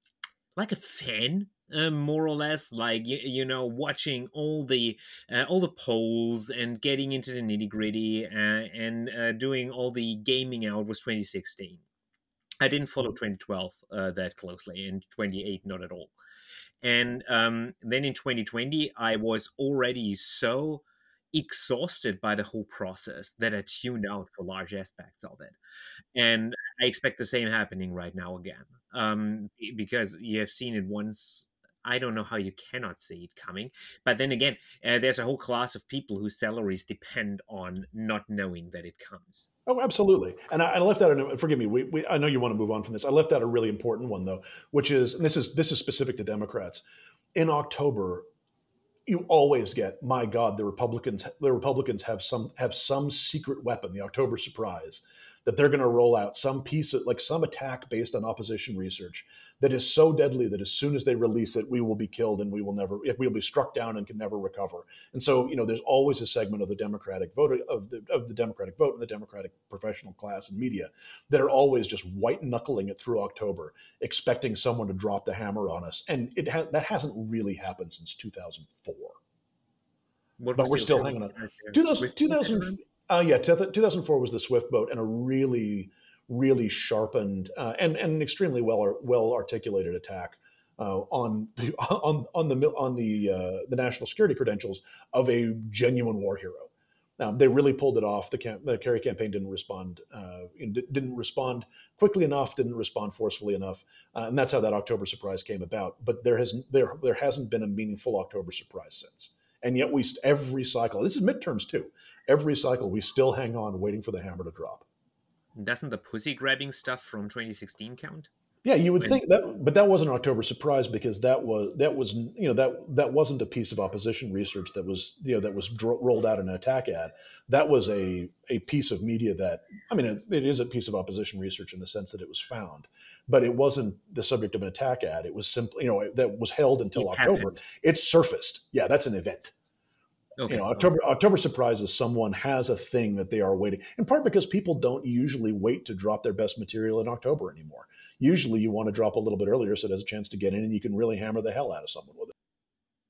like a fan uh, more or less like you, you know watching all the uh, all the polls and getting into the nitty gritty uh, and uh, doing all the gaming out was 2016 i didn't follow mm-hmm. 2012 uh, that closely and 28 not at all and um, then in 2020 i was already so exhausted by the whole process that I tuned out for large aspects of it. And I expect the same happening right now again. Um, because you have seen it once. I don't know how you cannot see it coming. But then again, uh, there's a whole class of people whose salaries depend on not knowing that it comes. Oh, absolutely. And I, I left out. A, forgive me. We, we, I know you want to move on from this. I left out a really important one though, which is, and this is this is specific to Democrats. In October, you always get, my God, the Republicans, the Republicans have some have some secret weapon, the October surprise, that they're going to roll out some piece of like some attack based on opposition research that is so deadly that as soon as they release it, we will be killed and we will never, we will be struck down and can never recover. And so, you know, there's always a segment of the Democratic vote of the of the Democratic vote and the Democratic professional class and media that are always just white knuckling it through October, expecting someone to drop the hammer on us. And it ha- that hasn't really happened since 2004. What but we're still hanging on. 2000, 2000 uh, yeah, 2004 was the Swift boat and a really really sharpened uh, and, and an extremely well well articulated attack uh, on the on on the on the uh, the national security credentials of a genuine war hero. Now they really pulled it off. The, camp, the Kerry campaign didn't respond uh, didn't respond quickly enough, didn't respond forcefully enough, uh, and that's how that October surprise came about. But there has there there hasn't been a meaningful October surprise since. And yet we every cycle. This is midterms too. Every cycle we still hang on, waiting for the hammer to drop. Doesn't the pussy grabbing stuff from 2016 count? Yeah, you would when, think that, but that wasn't October surprise because that was that was you know that that wasn't a piece of opposition research that was you know that was dro- rolled out in an attack ad. That was a a piece of media that I mean it, it is a piece of opposition research in the sense that it was found, but it wasn't the subject of an attack ad. It was simply you know that was held until it October. Happened. It surfaced. Yeah, that's an event. Okay. You know, October October surprises someone has a thing that they are waiting. In part because people don't usually wait to drop their best material in October anymore. Usually, you want to drop a little bit earlier so it has a chance to get in, and you can really hammer the hell out of someone with it.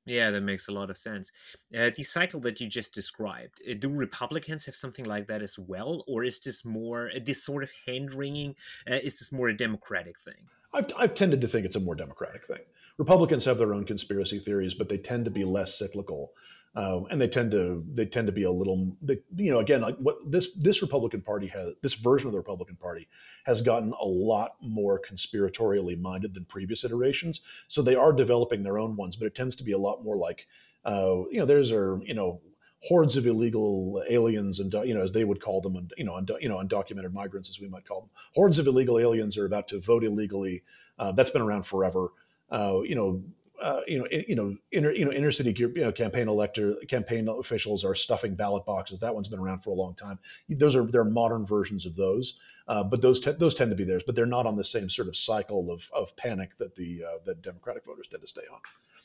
Yeah, that makes a lot of sense. Uh, the cycle that you just described, uh, do Republicans have something like that as well, or is this more uh, this sort of hand wringing? Uh, is this more a Democratic thing? I've, I've tended to think it's a more Democratic thing. Republicans have their own conspiracy theories, but they tend to be less cyclical uh, and they tend to they tend to be a little they, you know again like what this this Republican Party has this version of the Republican Party has gotten a lot more conspiratorially minded than previous iterations. So they are developing their own ones, but it tends to be a lot more like uh, you know there's are you know hordes of illegal aliens and you know as they would call them and you know und- you know undocumented migrants as we might call them. Hordes of illegal aliens are about to vote illegally. Uh, that's been around forever. Uh, you know uh, you know, you know, inner, you know, inner city you know, campaign elector campaign officials are stuffing ballot boxes. That one's been around for a long time. Those are they're modern versions of those, uh, but those te- those tend to be theirs. But they're not on the same sort of cycle of of panic that the uh, that Democratic voters tend to stay on.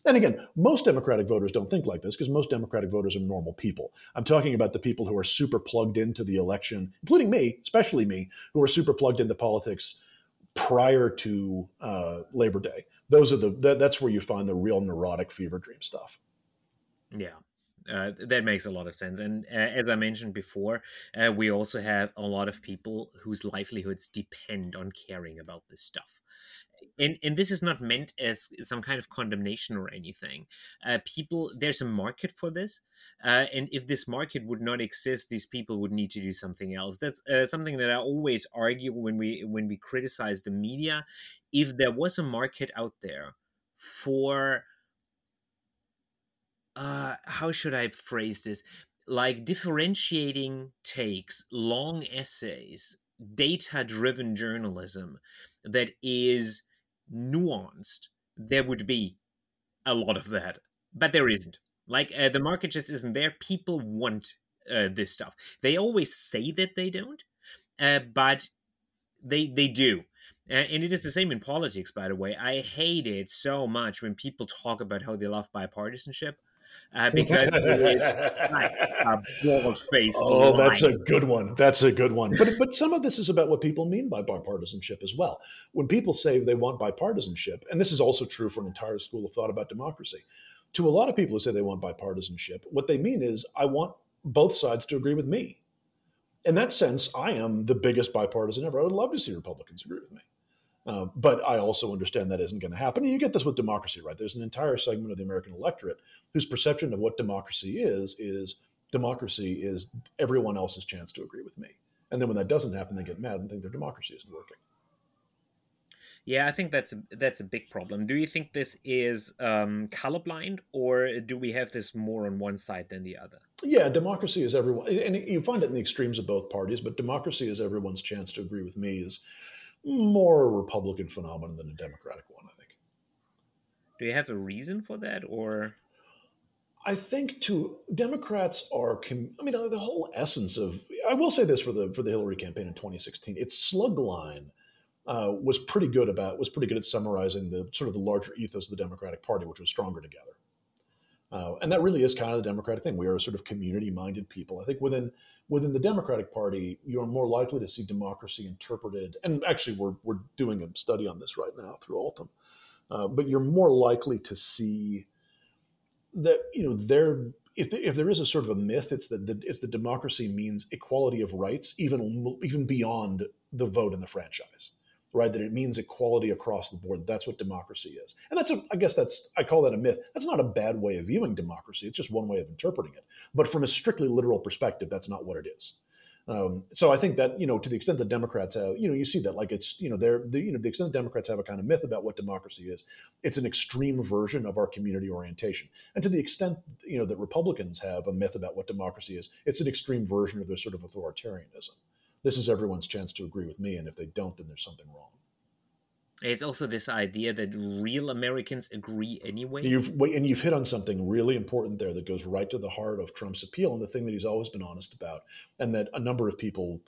And again, most Democratic voters don't think like this because most Democratic voters are normal people. I'm talking about the people who are super plugged into the election, including me, especially me, who are super plugged into politics prior to uh, Labor Day. Those are the that, that's where you find the real neurotic fever dream stuff. Yeah. Uh, that makes a lot of sense. And uh, as I mentioned before, uh, we also have a lot of people whose livelihoods depend on caring about this stuff and and this is not meant as some kind of condemnation or anything uh, people there's a market for this uh, and if this market would not exist these people would need to do something else that's uh, something that i always argue when we when we criticize the media if there was a market out there for uh how should i phrase this like differentiating takes long essays data driven journalism that is nuanced, there would be a lot of that. But there isn't. Like uh, the market just isn't there. People want uh, this stuff. They always say that they don't, uh, but they they do. And it is the same in politics, by the way. I hate it so much when people talk about how they love bipartisanship uh, because it's like a bald-faced. Oh, that's a good one. That's a good one. But but some of this is about what people mean by bipartisanship as well. When people say they want bipartisanship, and this is also true for an entire school of thought about democracy, to a lot of people who say they want bipartisanship, what they mean is I want both sides to agree with me. In that sense, I am the biggest bipartisan ever. I would love to see Republicans agree with me. Uh, but I also understand that isn't going to happen. And you get this with democracy, right? There's an entire segment of the American electorate whose perception of what democracy is is democracy is everyone else's chance to agree with me. And then when that doesn't happen, they get mad and think their democracy isn't working. Yeah, I think that's a, that's a big problem. Do you think this is um, colorblind, or do we have this more on one side than the other? Yeah, democracy is everyone, and you find it in the extremes of both parties. But democracy is everyone's chance to agree with me is more a Republican phenomenon than a Democratic one, I think. Do you have a reason for that, or? I think to Democrats are. I mean, the, the whole essence of. I will say this for the for the Hillary campaign in 2016. Its slug line uh, was pretty good about was pretty good at summarizing the sort of the larger ethos of the Democratic Party, which was stronger together. Uh, and that really is kind of the Democratic thing. We are a sort of community-minded people. I think within within the Democratic Party, you are more likely to see democracy interpreted. And actually, we're we're doing a study on this right now through Altum. Uh, but you're more likely to see that you know there if the, if there is a sort of a myth, it's that the, it's that democracy means equality of rights, even even beyond the vote and the franchise right? That it means equality across the board. That's what democracy is. And that's a, I guess that's, I call that a myth. That's not a bad way of viewing democracy. It's just one way of interpreting it. But from a strictly literal perspective, that's not what it is. Um, so I think that you know, to the extent that Democrats have, you know, you see that like it's you know, they're the, you know, the extent Democrats have a kind of myth about what democracy is, it's an extreme version of our community orientation. And to the extent you know that Republicans have a myth about what democracy is, it's an extreme version of their sort of authoritarianism this is everyone's chance to agree with me. And if they don't, then there's something wrong. It's also this idea that real Americans agree anyway. You've and you've hit on something really important there that goes right to the heart of Trump's appeal and the thing that he's always been honest about, and that a number of people,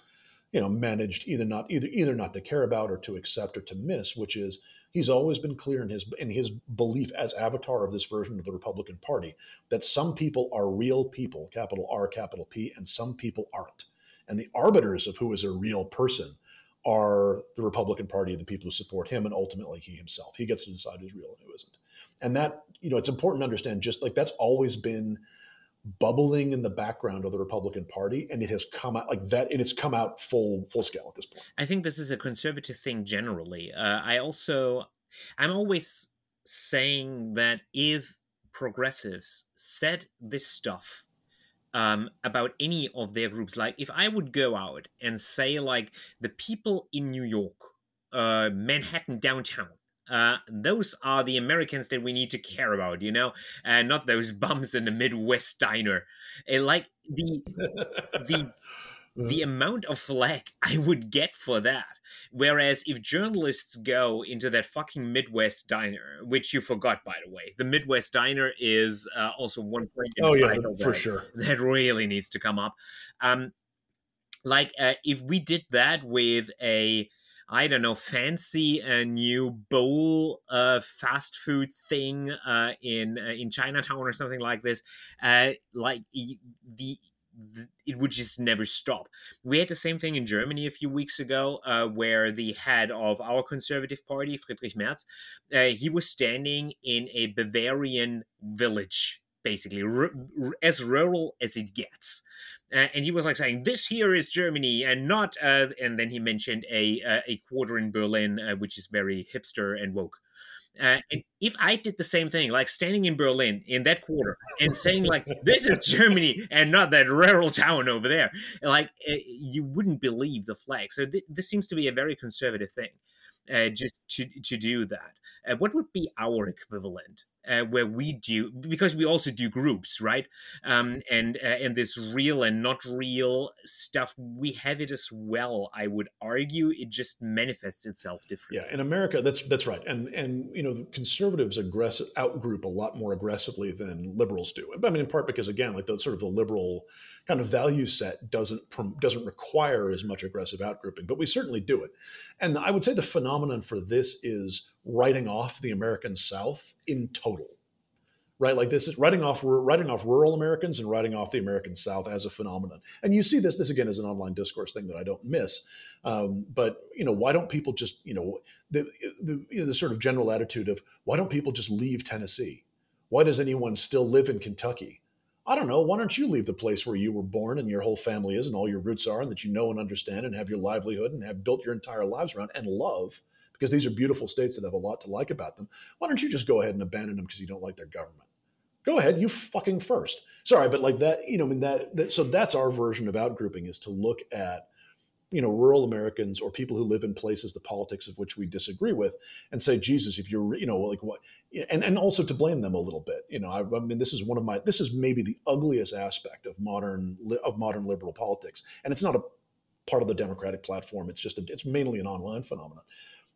you know, managed either not either either not to care about or to accept or to miss, which is he's always been clear in his in his belief as avatar of this version of the Republican Party that some people are real people, capital R, capital P, and some people aren't. And the arbiters of who is a real person are the Republican Party, the people who support him, and ultimately he himself. He gets to decide who's real and who isn't. And that, you know, it's important to understand just like that's always been bubbling in the background of the Republican Party, and it has come out like that, and it's come out full full scale at this point. I think this is a conservative thing generally. Uh, I also, I'm always saying that if progressives said this stuff um, about any of their groups. Like if I would go out and say like the people in New York, uh, Manhattan downtown, uh, those are the Americans that we need to care about, you know, and not those bums in the Midwest diner. And like the the the amount of flack I would get for that. Whereas if journalists go into that fucking Midwest diner, which you forgot by the way, the Midwest diner is uh, also one point. Oh yeah, for that, sure. That really needs to come up. Um, like uh, if we did that with a I don't know, fancy a new bowl uh, fast food thing uh, in uh, in Chinatown or something like this. Uh, like the it would just never stop. We had the same thing in Germany a few weeks ago, uh, where the head of our conservative party, Friedrich Merz, uh, he was standing in a Bavarian village, basically r- r- as rural as it gets. Uh, and he was like saying, "This here is Germany, and not." Uh, and then he mentioned a uh, a quarter in Berlin, uh, which is very hipster and woke. Uh, and if I did the same thing, like standing in Berlin in that quarter and saying like this is Germany and not that rural town over there, like uh, you wouldn't believe the flag. So th- this seems to be a very conservative thing, uh, just to to do that. Uh, what would be our equivalent uh, where we do because we also do groups right? Um, and uh, and this real and not real stuff we have it as well i would argue. It just manifests itself differently. yeah in america that's that's right. And and you know conservatives aggressive outgroup a lot more aggressively than liberals do. I mean in part because again like the sort of the liberal kind of value set doesn't doesn't require as much aggressive outgrouping but we certainly do it. And i would say the phenomenon for this is writing off the American South in total. Right, like this is writing off writing off rural Americans and writing off the American South as a phenomenon. And you see this this again is an online discourse thing that I don't miss. Um, but you know, why don't people just you know the the, you know, the sort of general attitude of why don't people just leave Tennessee? Why does anyone still live in Kentucky? I don't know. Why don't you leave the place where you were born and your whole family is and all your roots are and that you know and understand and have your livelihood and have built your entire lives around and love because these are beautiful states that have a lot to like about them. Why don't you just go ahead and abandon them because you don't like their government? Go ahead, you fucking first. Sorry, but like that, you know, I mean that, that so that's our version of outgrouping is to look at you know rural Americans or people who live in places the politics of which we disagree with and say Jesus if you're you know like what and and also to blame them a little bit you know I, I, mean this is one of my this is maybe the ugliest aspect of modern of modern liberal politics and it's not a part of the democratic platform it's just a, it's mainly an online phenomenon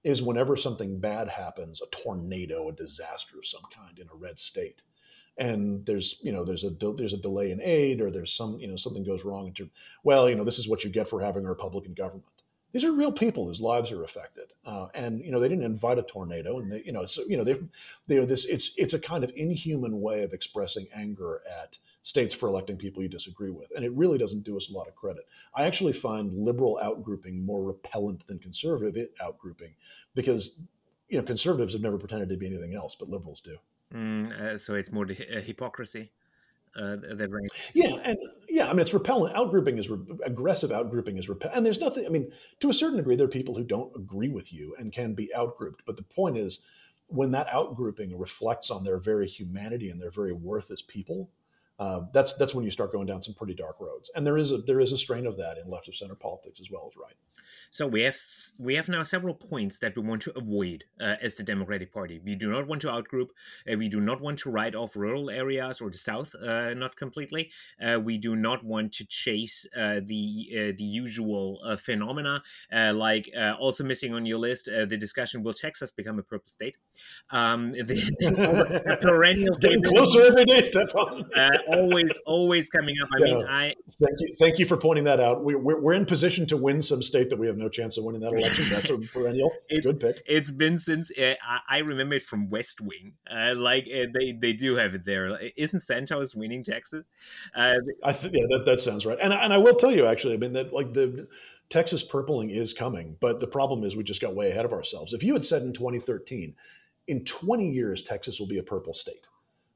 is whenever something bad happens, a tornado, a disaster of some kind in a red state, and there's you know there's a there's a delay in aid or there's some you know something goes wrong. Terms, well, you know this is what you get for having a Republican government. These are real people whose lives are affected, uh, and you know they didn't invite a tornado, and they you know so you know they they are this it's it's a kind of inhuman way of expressing anger at states for electing people you disagree with. And it really doesn't do us a lot of credit. I actually find liberal outgrouping more repellent than conservative outgrouping because you know conservatives have never pretended to be anything else, but liberals do. Mm, uh, so it's more the uh, hypocrisy. Uh, that Yeah, and yeah, I mean it's repellent. Outgrouping is re- aggressive. Outgrouping is repellent, and there's nothing. I mean, to a certain degree, there are people who don't agree with you and can be outgrouped. But the point is, when that outgrouping reflects on their very humanity and their very worth as people, uh, that's that's when you start going down some pretty dark roads. And there is a there is a strain of that in left of center politics as well as right. So we have we have now several points that we want to avoid uh, as the Democratic Party. We do not want to outgroup. Uh, we do not want to write off rural areas or the South, uh, not completely. Uh, we do not want to chase uh, the uh, the usual phenomena, like also missing on your list the discussion: Will Texas become a purple state? Um, the, the perennial getting closer every day, Stefan. always, always coming up. I yeah. mean, I thank you, thank you for pointing that out. We, we're, we're in position to win some state that we have no no chance of winning that election. That's a perennial. Good pick. It's been since uh, I remember it from West Wing. Uh, like uh, they they do have it there. Isn't Santos winning Texas? Uh, I th- yeah, that that sounds right. And and I will tell you actually, I mean that like the Texas purpling is coming, but the problem is we just got way ahead of ourselves. If you had said in 2013, in 20 years Texas will be a purple state,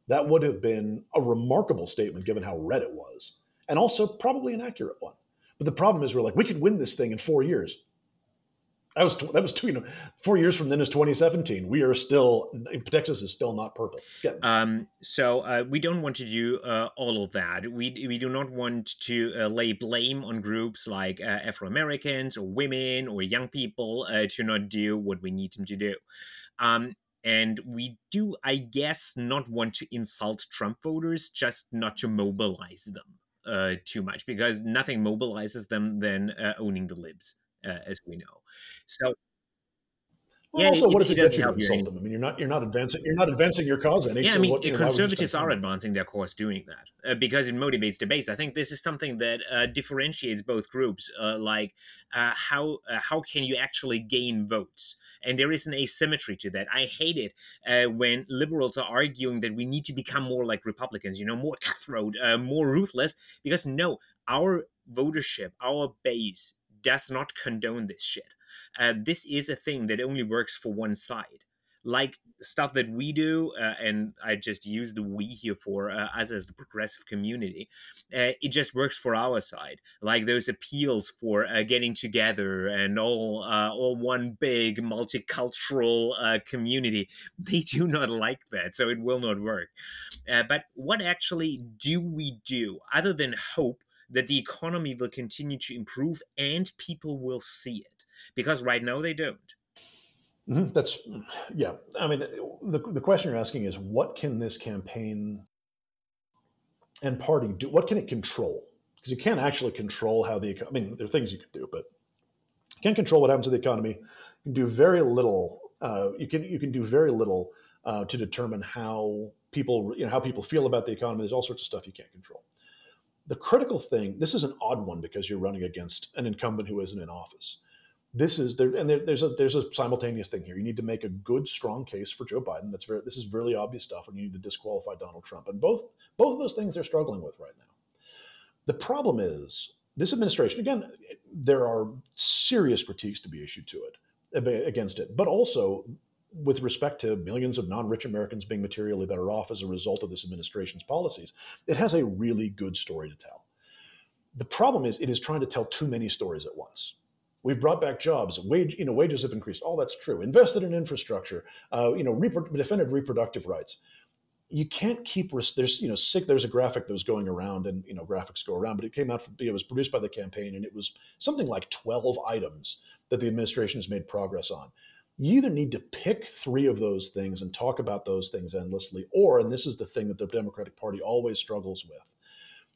that would have been a remarkable statement given how red it was, and also probably an accurate one. But the problem is, we're like, we could win this thing in four years. That was that was two, you know, four years from then is 2017. We are still Texas is still not purple. Um, so uh, we don't want to do uh, all of that. We we do not want to uh, lay blame on groups like uh, Afro Americans or women or young people uh, to not do what we need them to do. Um, and we do, I guess, not want to insult Trump voters, just not to mobilize them uh, too much because nothing mobilizes them than uh, owning the libs, uh, as we know. So well, yeah, also, it, what does it, it get you to insult them? I mean, you're not you're not advancing you're not advancing your cause any. Yeah, I mean, what, conservatives are advancing their cause doing that uh, because it motivates debates. I think this is something that uh, differentiates both groups. Uh, like uh, how uh, how can you actually gain votes? And there is an asymmetry to that. I hate it uh, when liberals are arguing that we need to become more like Republicans. You know, more cutthroat, more ruthless. Because no, our votership, our base does not condone this shit uh, this is a thing that only works for one side. Like stuff that we do uh, and i just use the we here for uh, us as the progressive community uh, it just works for our side. Like those appeals for uh, getting together and all uh, all one big multicultural uh, community they do not like that so it will not work. But what actually do we do other than hope that the economy will continue to improve and people will see it because right now they don't. Mm-hmm. That's yeah. I mean, the the question you're asking is what can this campaign and party do? What can it control? Because you can't actually control how the. Economy I mean, there are things you can do, but you can't control what happens to the economy. You can do very little. Uh, you can you can do very little uh, to determine how people you know how people feel about the economy. There's all sorts of stuff you can't control. The critical thing. This is an odd one because you're running against an incumbent who isn't in office this is there and there, there's a there's a simultaneous thing here. You need to make a good strong case for joe biden. That's very this is really obvious stuff and you need to disqualify donald trump. And both both of those things they're struggling with right now. The problem is this administration again there are serious critiques to be issued to it against it. But also with respect to millions of non-rich americans being materially better off as a result of this administration's policies it has a really good story to tell. The problem is it is trying to tell too many stories at once We've brought back jobs. Wage, you know, wages have increased. All that's true. Invested in infrastructure. Uh, you know, repro- defended reproductive rights. You can't keep. There's, you know, sick. There's a graphic that was going around, and you know, graphics go around, but it came out. From, it was produced by the campaign, and it was something like 12 items that the administration has made progress on. You either need to pick three of those things and talk about those things endlessly, or, and this is the thing that the Democratic Party always struggles with,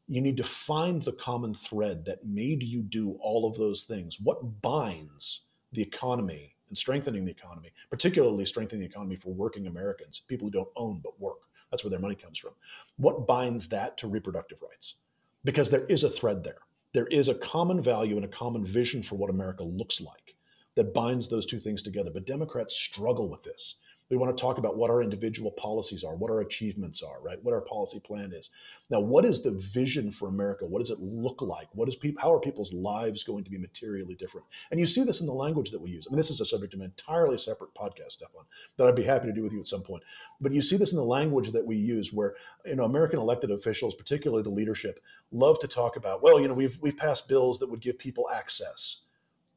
you need to find the common thread that made you do all of those things. What binds the economy and strengthening the economy, particularly strengthening the economy for working Americans, people who don't own but work? That's where their money comes from. What binds that to reproductive rights? Because there is a thread there. There is a common value and a common vision for what America looks like that binds those two things together. But Democrats struggle with this. We want to talk about what our individual policies are, what our achievements are, right? What our policy plan is. Now, what is the vision for America? What does it look like? What is people, how are people's lives going to be materially different? And you see this in the language that we use. I mean, this is a subject of an entirely separate podcast, Stefan, that I'd be happy to do with you at some point. But you see this in the language that we use, where you know American elected officials, particularly the leadership, love to talk about. Well, you know, we've we've passed bills that would give people access.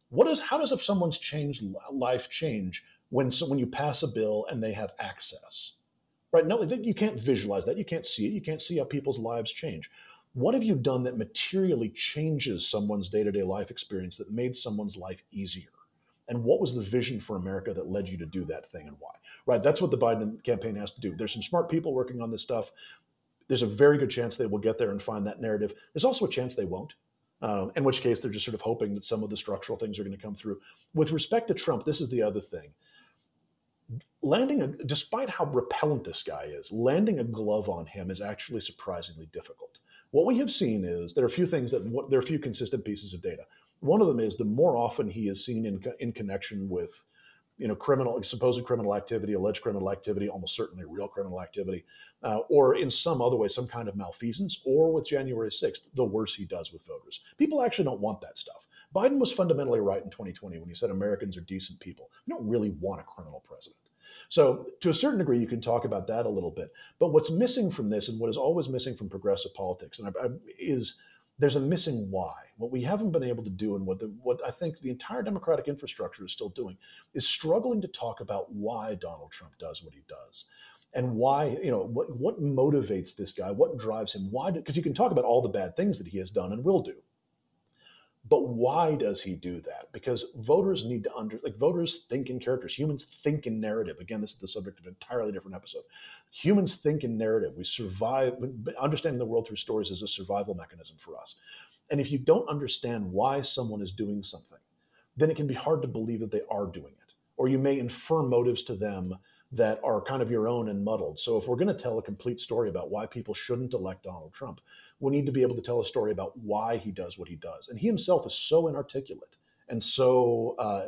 What is how does if someone's changed life change when so when you pass a bill and they have access right? No you can't visualize that. You can't see it. You can't see how people's lives change. What have you done that materially changes someone's day-to-day life experience that made someone's life easier? And what was the vision for america that led you to do that thing and why? Right? That's what the biden campaign has to do. There's some smart people working on this stuff. There's a very good chance they will get there and find that narrative. There's also a chance they won't uh, in which case they're just sort of hoping that some of the structural things are going to come through. With respect to trump this is the other thing landing a, despite how repellent this guy is, landing a glove on him is actually surprisingly difficult. What we have seen is there are a few things that there are a few consistent pieces of data. One of them is the more often he is seen in, in connection with, you know, criminal, supposed criminal activity, alleged criminal activity, almost certainly real criminal activity, uh, or in some other way, some kind of malfeasance, or with January 6th, the worse he does with voters. People actually don't want that stuff. Biden was fundamentally right in 2020 when he said Americans are decent people. We don't really want a criminal president. So, to a certain degree, you can talk about that a little bit. But what's missing from this, and what is always missing from progressive politics, and I, I, is there's a missing why. What we haven't been able to do, and what the, what I think the entire democratic infrastructure is still doing, is struggling to talk about why Donald Trump does what he does and why you know what what motivates this guy what drives him why because you can talk about all the bad things that he has done and will do But why does he do that? Because voters need to under like voters think in characters. Humans think in narrative. Again, this is the subject of an entirely different episode. Humans think in narrative. We survive. Understanding the world through stories is a survival mechanism for us. And if you don't understand why someone is doing something, then it can be hard to believe that they are doing it. Or you may infer motives to them that are kind of your own and muddled. So if we're going to tell a complete story about why people shouldn't elect Donald Trump, we need to be able to tell a story about why he does what he does. And he himself is so inarticulate and so uh,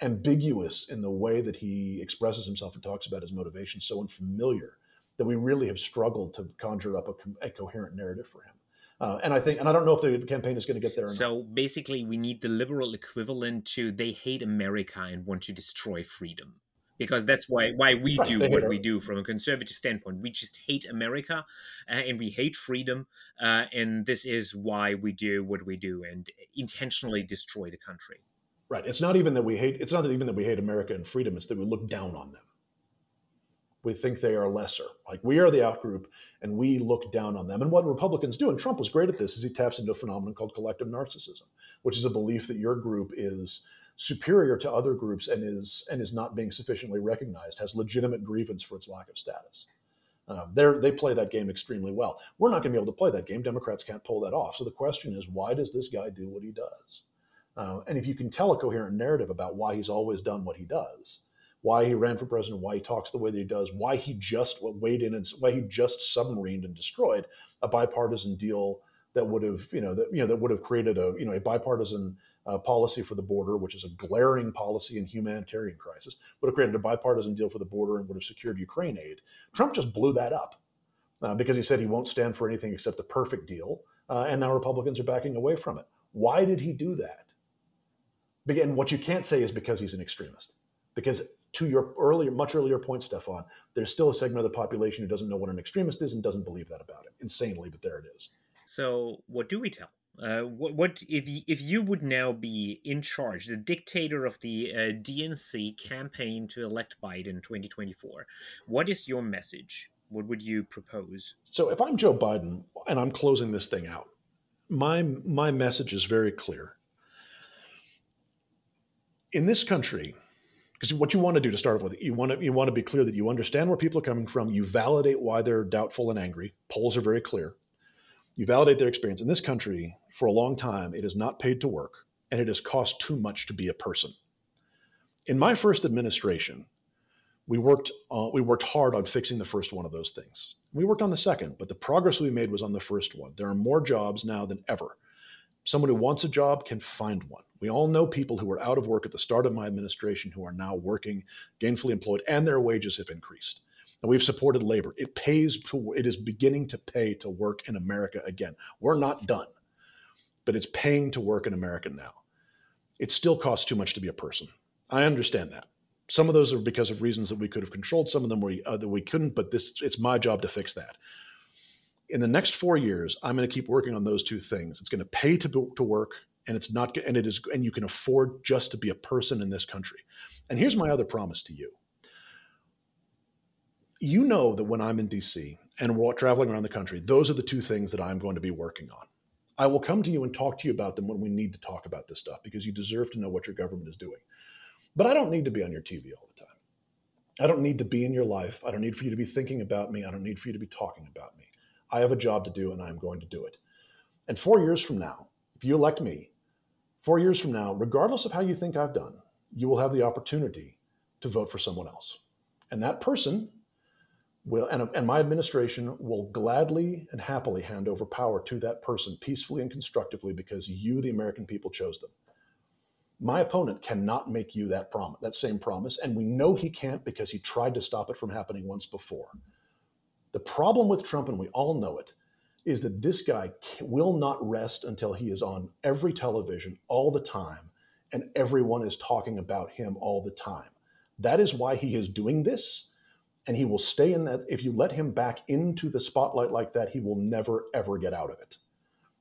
ambiguous in the way that he expresses himself and talks about his motivations, so unfamiliar that we really have struggled to conjure up a, a coherent narrative for him. Uh, and I think, and I don't know if the campaign is going to get there. so not. basically, we need the liberal equivalent to they hate America and want to destroy freedom because that's why why we do what we do from a conservative standpoint. We just hate America uh, and we hate freedom, uh, and this is why we do what we do and intentionally destroy the country. Right. It's not even that we hate. It's not even that we hate America and freedom. It's that we look down on them. We think they are lesser. Like we are the outgroup, and we look down on them. And what Republicans do, and Trump was great at this, is he taps into a phenomenon called collective narcissism, which is a belief that your group is superior to other groups and is and is not being sufficiently recognized, has legitimate grievance for its lack of status. Um, they play that game extremely well. We're not going to be able to play that game. Democrats can't pull that off. So the question is, why does this guy do what he does? Uh, and if you can tell a coherent narrative about why he's always done what he does, why he ran for president, why he talks the way that he does, why he just weighed in and why he just submarined and destroyed a bipartisan deal that would have, you know, that you know that would have created a you know a bipartisan uh, policy for the border, which is a glaring policy in humanitarian crisis, would have created a bipartisan deal for the border and would have secured Ukraine aid. Trump just blew that up uh, because he said he won't stand for anything except the perfect deal, uh, and now Republicans are backing away from it. Why did he do that? Again, what you can't say is because he's an extremist. Because to your earlier, much earlier point, Stefan, there's still a segment of the population who doesn't know what an extremist is and doesn't believe that about him. Insanely, but there it is. So, what do we tell? Uh, what, what if you, if you would now be in charge, the dictator of the uh, DNC campaign to elect Biden 2024? What is your message? What would you propose? So, if I'm Joe Biden and I'm closing this thing out, my my message is very clear. In this country, because what you want to do to start with, you want to you want to be clear that you understand where people are coming from. You validate why they're doubtful and angry. Polls are very clear. You validate their experience. In this country, for a long time, it is not paid to work, and it has cost too much to be a person. In my first administration, we worked uh, we worked hard on fixing the first one of those things. We worked on the second, but the progress we made was on the first one. There are more jobs now than ever. Someone who wants a job can find one. We all know people who were out of work at the start of my administration who are now working, gainfully employed, and their wages have increased. And we've supported labor. It pays to, it is beginning to pay to work in America again. We're not done, but it's paying to work in America now. It still costs too much to be a person. I understand that. Some of those are because of reasons that we could have controlled. Some of them were uh, that we couldn't. But this, it's my job to fix that in the next four years, I'm going to keep working on those two things. It's going to pay to, to work, and it's not, and it is, and you can afford just to be a person in this country. And here's my other promise to you. You know that when I'm in DC and we're traveling around the country, those are the two things that I'm going to be working on. I will come to you and talk to you about them when we need to talk about this stuff because you deserve to know what your government is doing. But I don't need to be on your TV all the time. I don't need to be in your life. I don't need for you to be thinking about me. I don't need for you to be talking about me. I have a job to do and I'm going to do it. And four years from now, if you elect me, four years from now, regardless of how you think I've done, you will have the opportunity to vote for someone else. And that person will, and, and my administration will gladly and happily hand over power to that person peacefully and constructively because you, the American people, chose them. My opponent cannot make you that promise, that same promise, and we know he can't because he tried to stop it from happening once before. The problem with Trump, and we all know it, is that this guy will not rest until he is on every television all the time and everyone is talking about him all the time. That is why he is doing this. And he will stay in that. If you let him back into the spotlight like that, he will never, ever get out of it.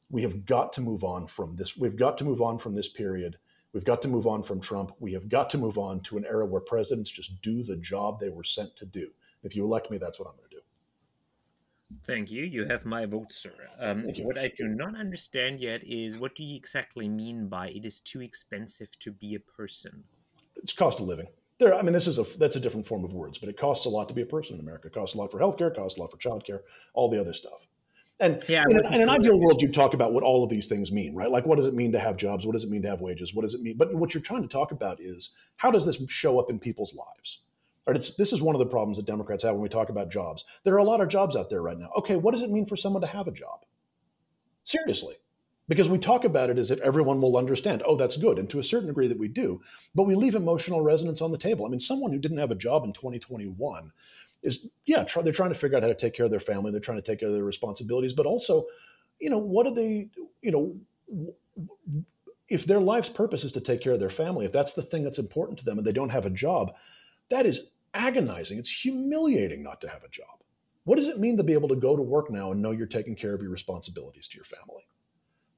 We have got to move on from this. We've got to move on from this period. We've got to move on from Trump. We have got to move on to an era where presidents just do the job they were sent to do. If you elect me, that's what I'm going to do. Thank you. You have my vote, sir. Um, what I do not understand yet is what do you exactly mean by it is too expensive to be a person? It's cost of living. There, I mean, this is a that's a different form of words, but it costs a lot to be a person in America. It costs a lot for healthcare, it costs a lot for childcare, all the other stuff. And yeah, in, in, an ideal world, you talk about what all of these things mean, right? Like, what does it mean to have jobs? What does it mean to have wages? What does it mean? But what you're trying to talk about is how does this show up in people's lives? Right? It's, this is one of the problems that Democrats have when we talk about jobs. There are a lot of jobs out there right now. Okay, what does it mean for someone to have a job? Seriously. Because we talk about it as if everyone will understand, oh, that's good. And to a certain degree that we do, but we leave emotional resonance on the table. I mean, someone who didn't have a job in 2021 is, yeah, try, they're trying to figure out how to take care of their family. They're trying to take care of their responsibilities, but also, you know, what do they, you know, if their life's purpose is to take care of their family, if that's the thing that's important to them and they don't have a job, that is agonizing. It's humiliating not to have a job. What does it mean to be able to go to work now and know you're taking care of your responsibilities to your family?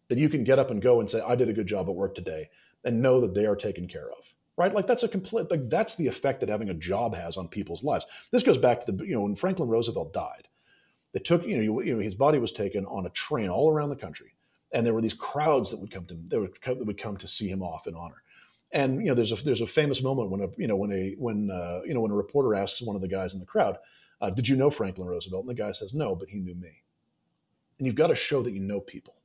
That you can get up and go and say, I did a good job at work today and know that they are taken care of. Right? Like that's a complete like that's the effect that having a job has on people's lives. This goes back to the you know when Franklin Roosevelt died, they took you know, you know his body was taken on a train all around the country, and there were these crowds that would come to that would, that would come to see him off in honor. And you know, there's a there's a famous moment when a you know when a when uh, you know when a reporter asks one of the guys in the crowd, uh, "Did you know Franklin Roosevelt?" And the guy says, "No, but he knew me." And you've got to show that you know people,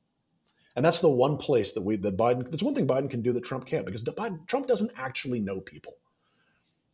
and that's the one place that we that Biden. That's one thing Biden can do that Trump can't because Biden, Trump doesn't actually know people.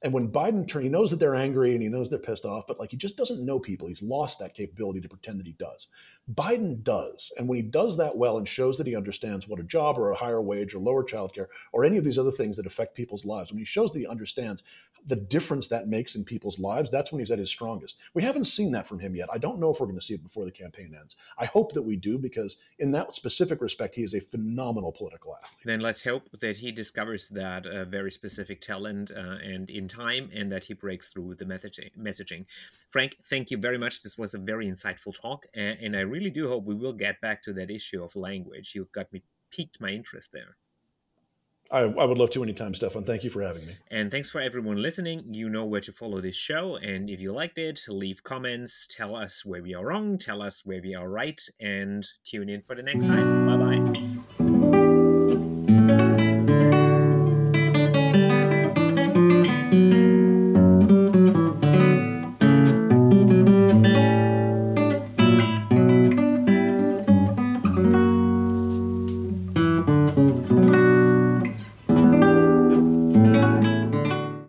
And when Biden turns, he knows that they're angry and he knows they're pissed off, but like he just doesn't know people. He's lost that capability to pretend that he does. Biden does. And when he does that well and shows that he understands what a job or a higher wage or lower childcare or any of these other things that affect people's lives, when he shows that he understands the difference that makes in people's lives, that's when he's at his strongest. We haven't seen that from him yet. I don't know if we're going to see it before the campaign ends. I hope that we do because, in that specific respect, he is a phenomenal political athlete. Then let's hope that he discovers that uh, very specific talent uh, and in time, and that he breaks through the messaging. Frank, thank you very much. This was a very insightful talk, and, and I really do hope we will get back to that issue of language. You got me piqued my interest there. I, I, would love to anytime, Stefan. Thank you for having me. And thanks for everyone listening. You know where to follow this show. And if you liked it, leave comments, tell us where we are wrong, tell us where we are right, and tune in for the next time. Bye bye.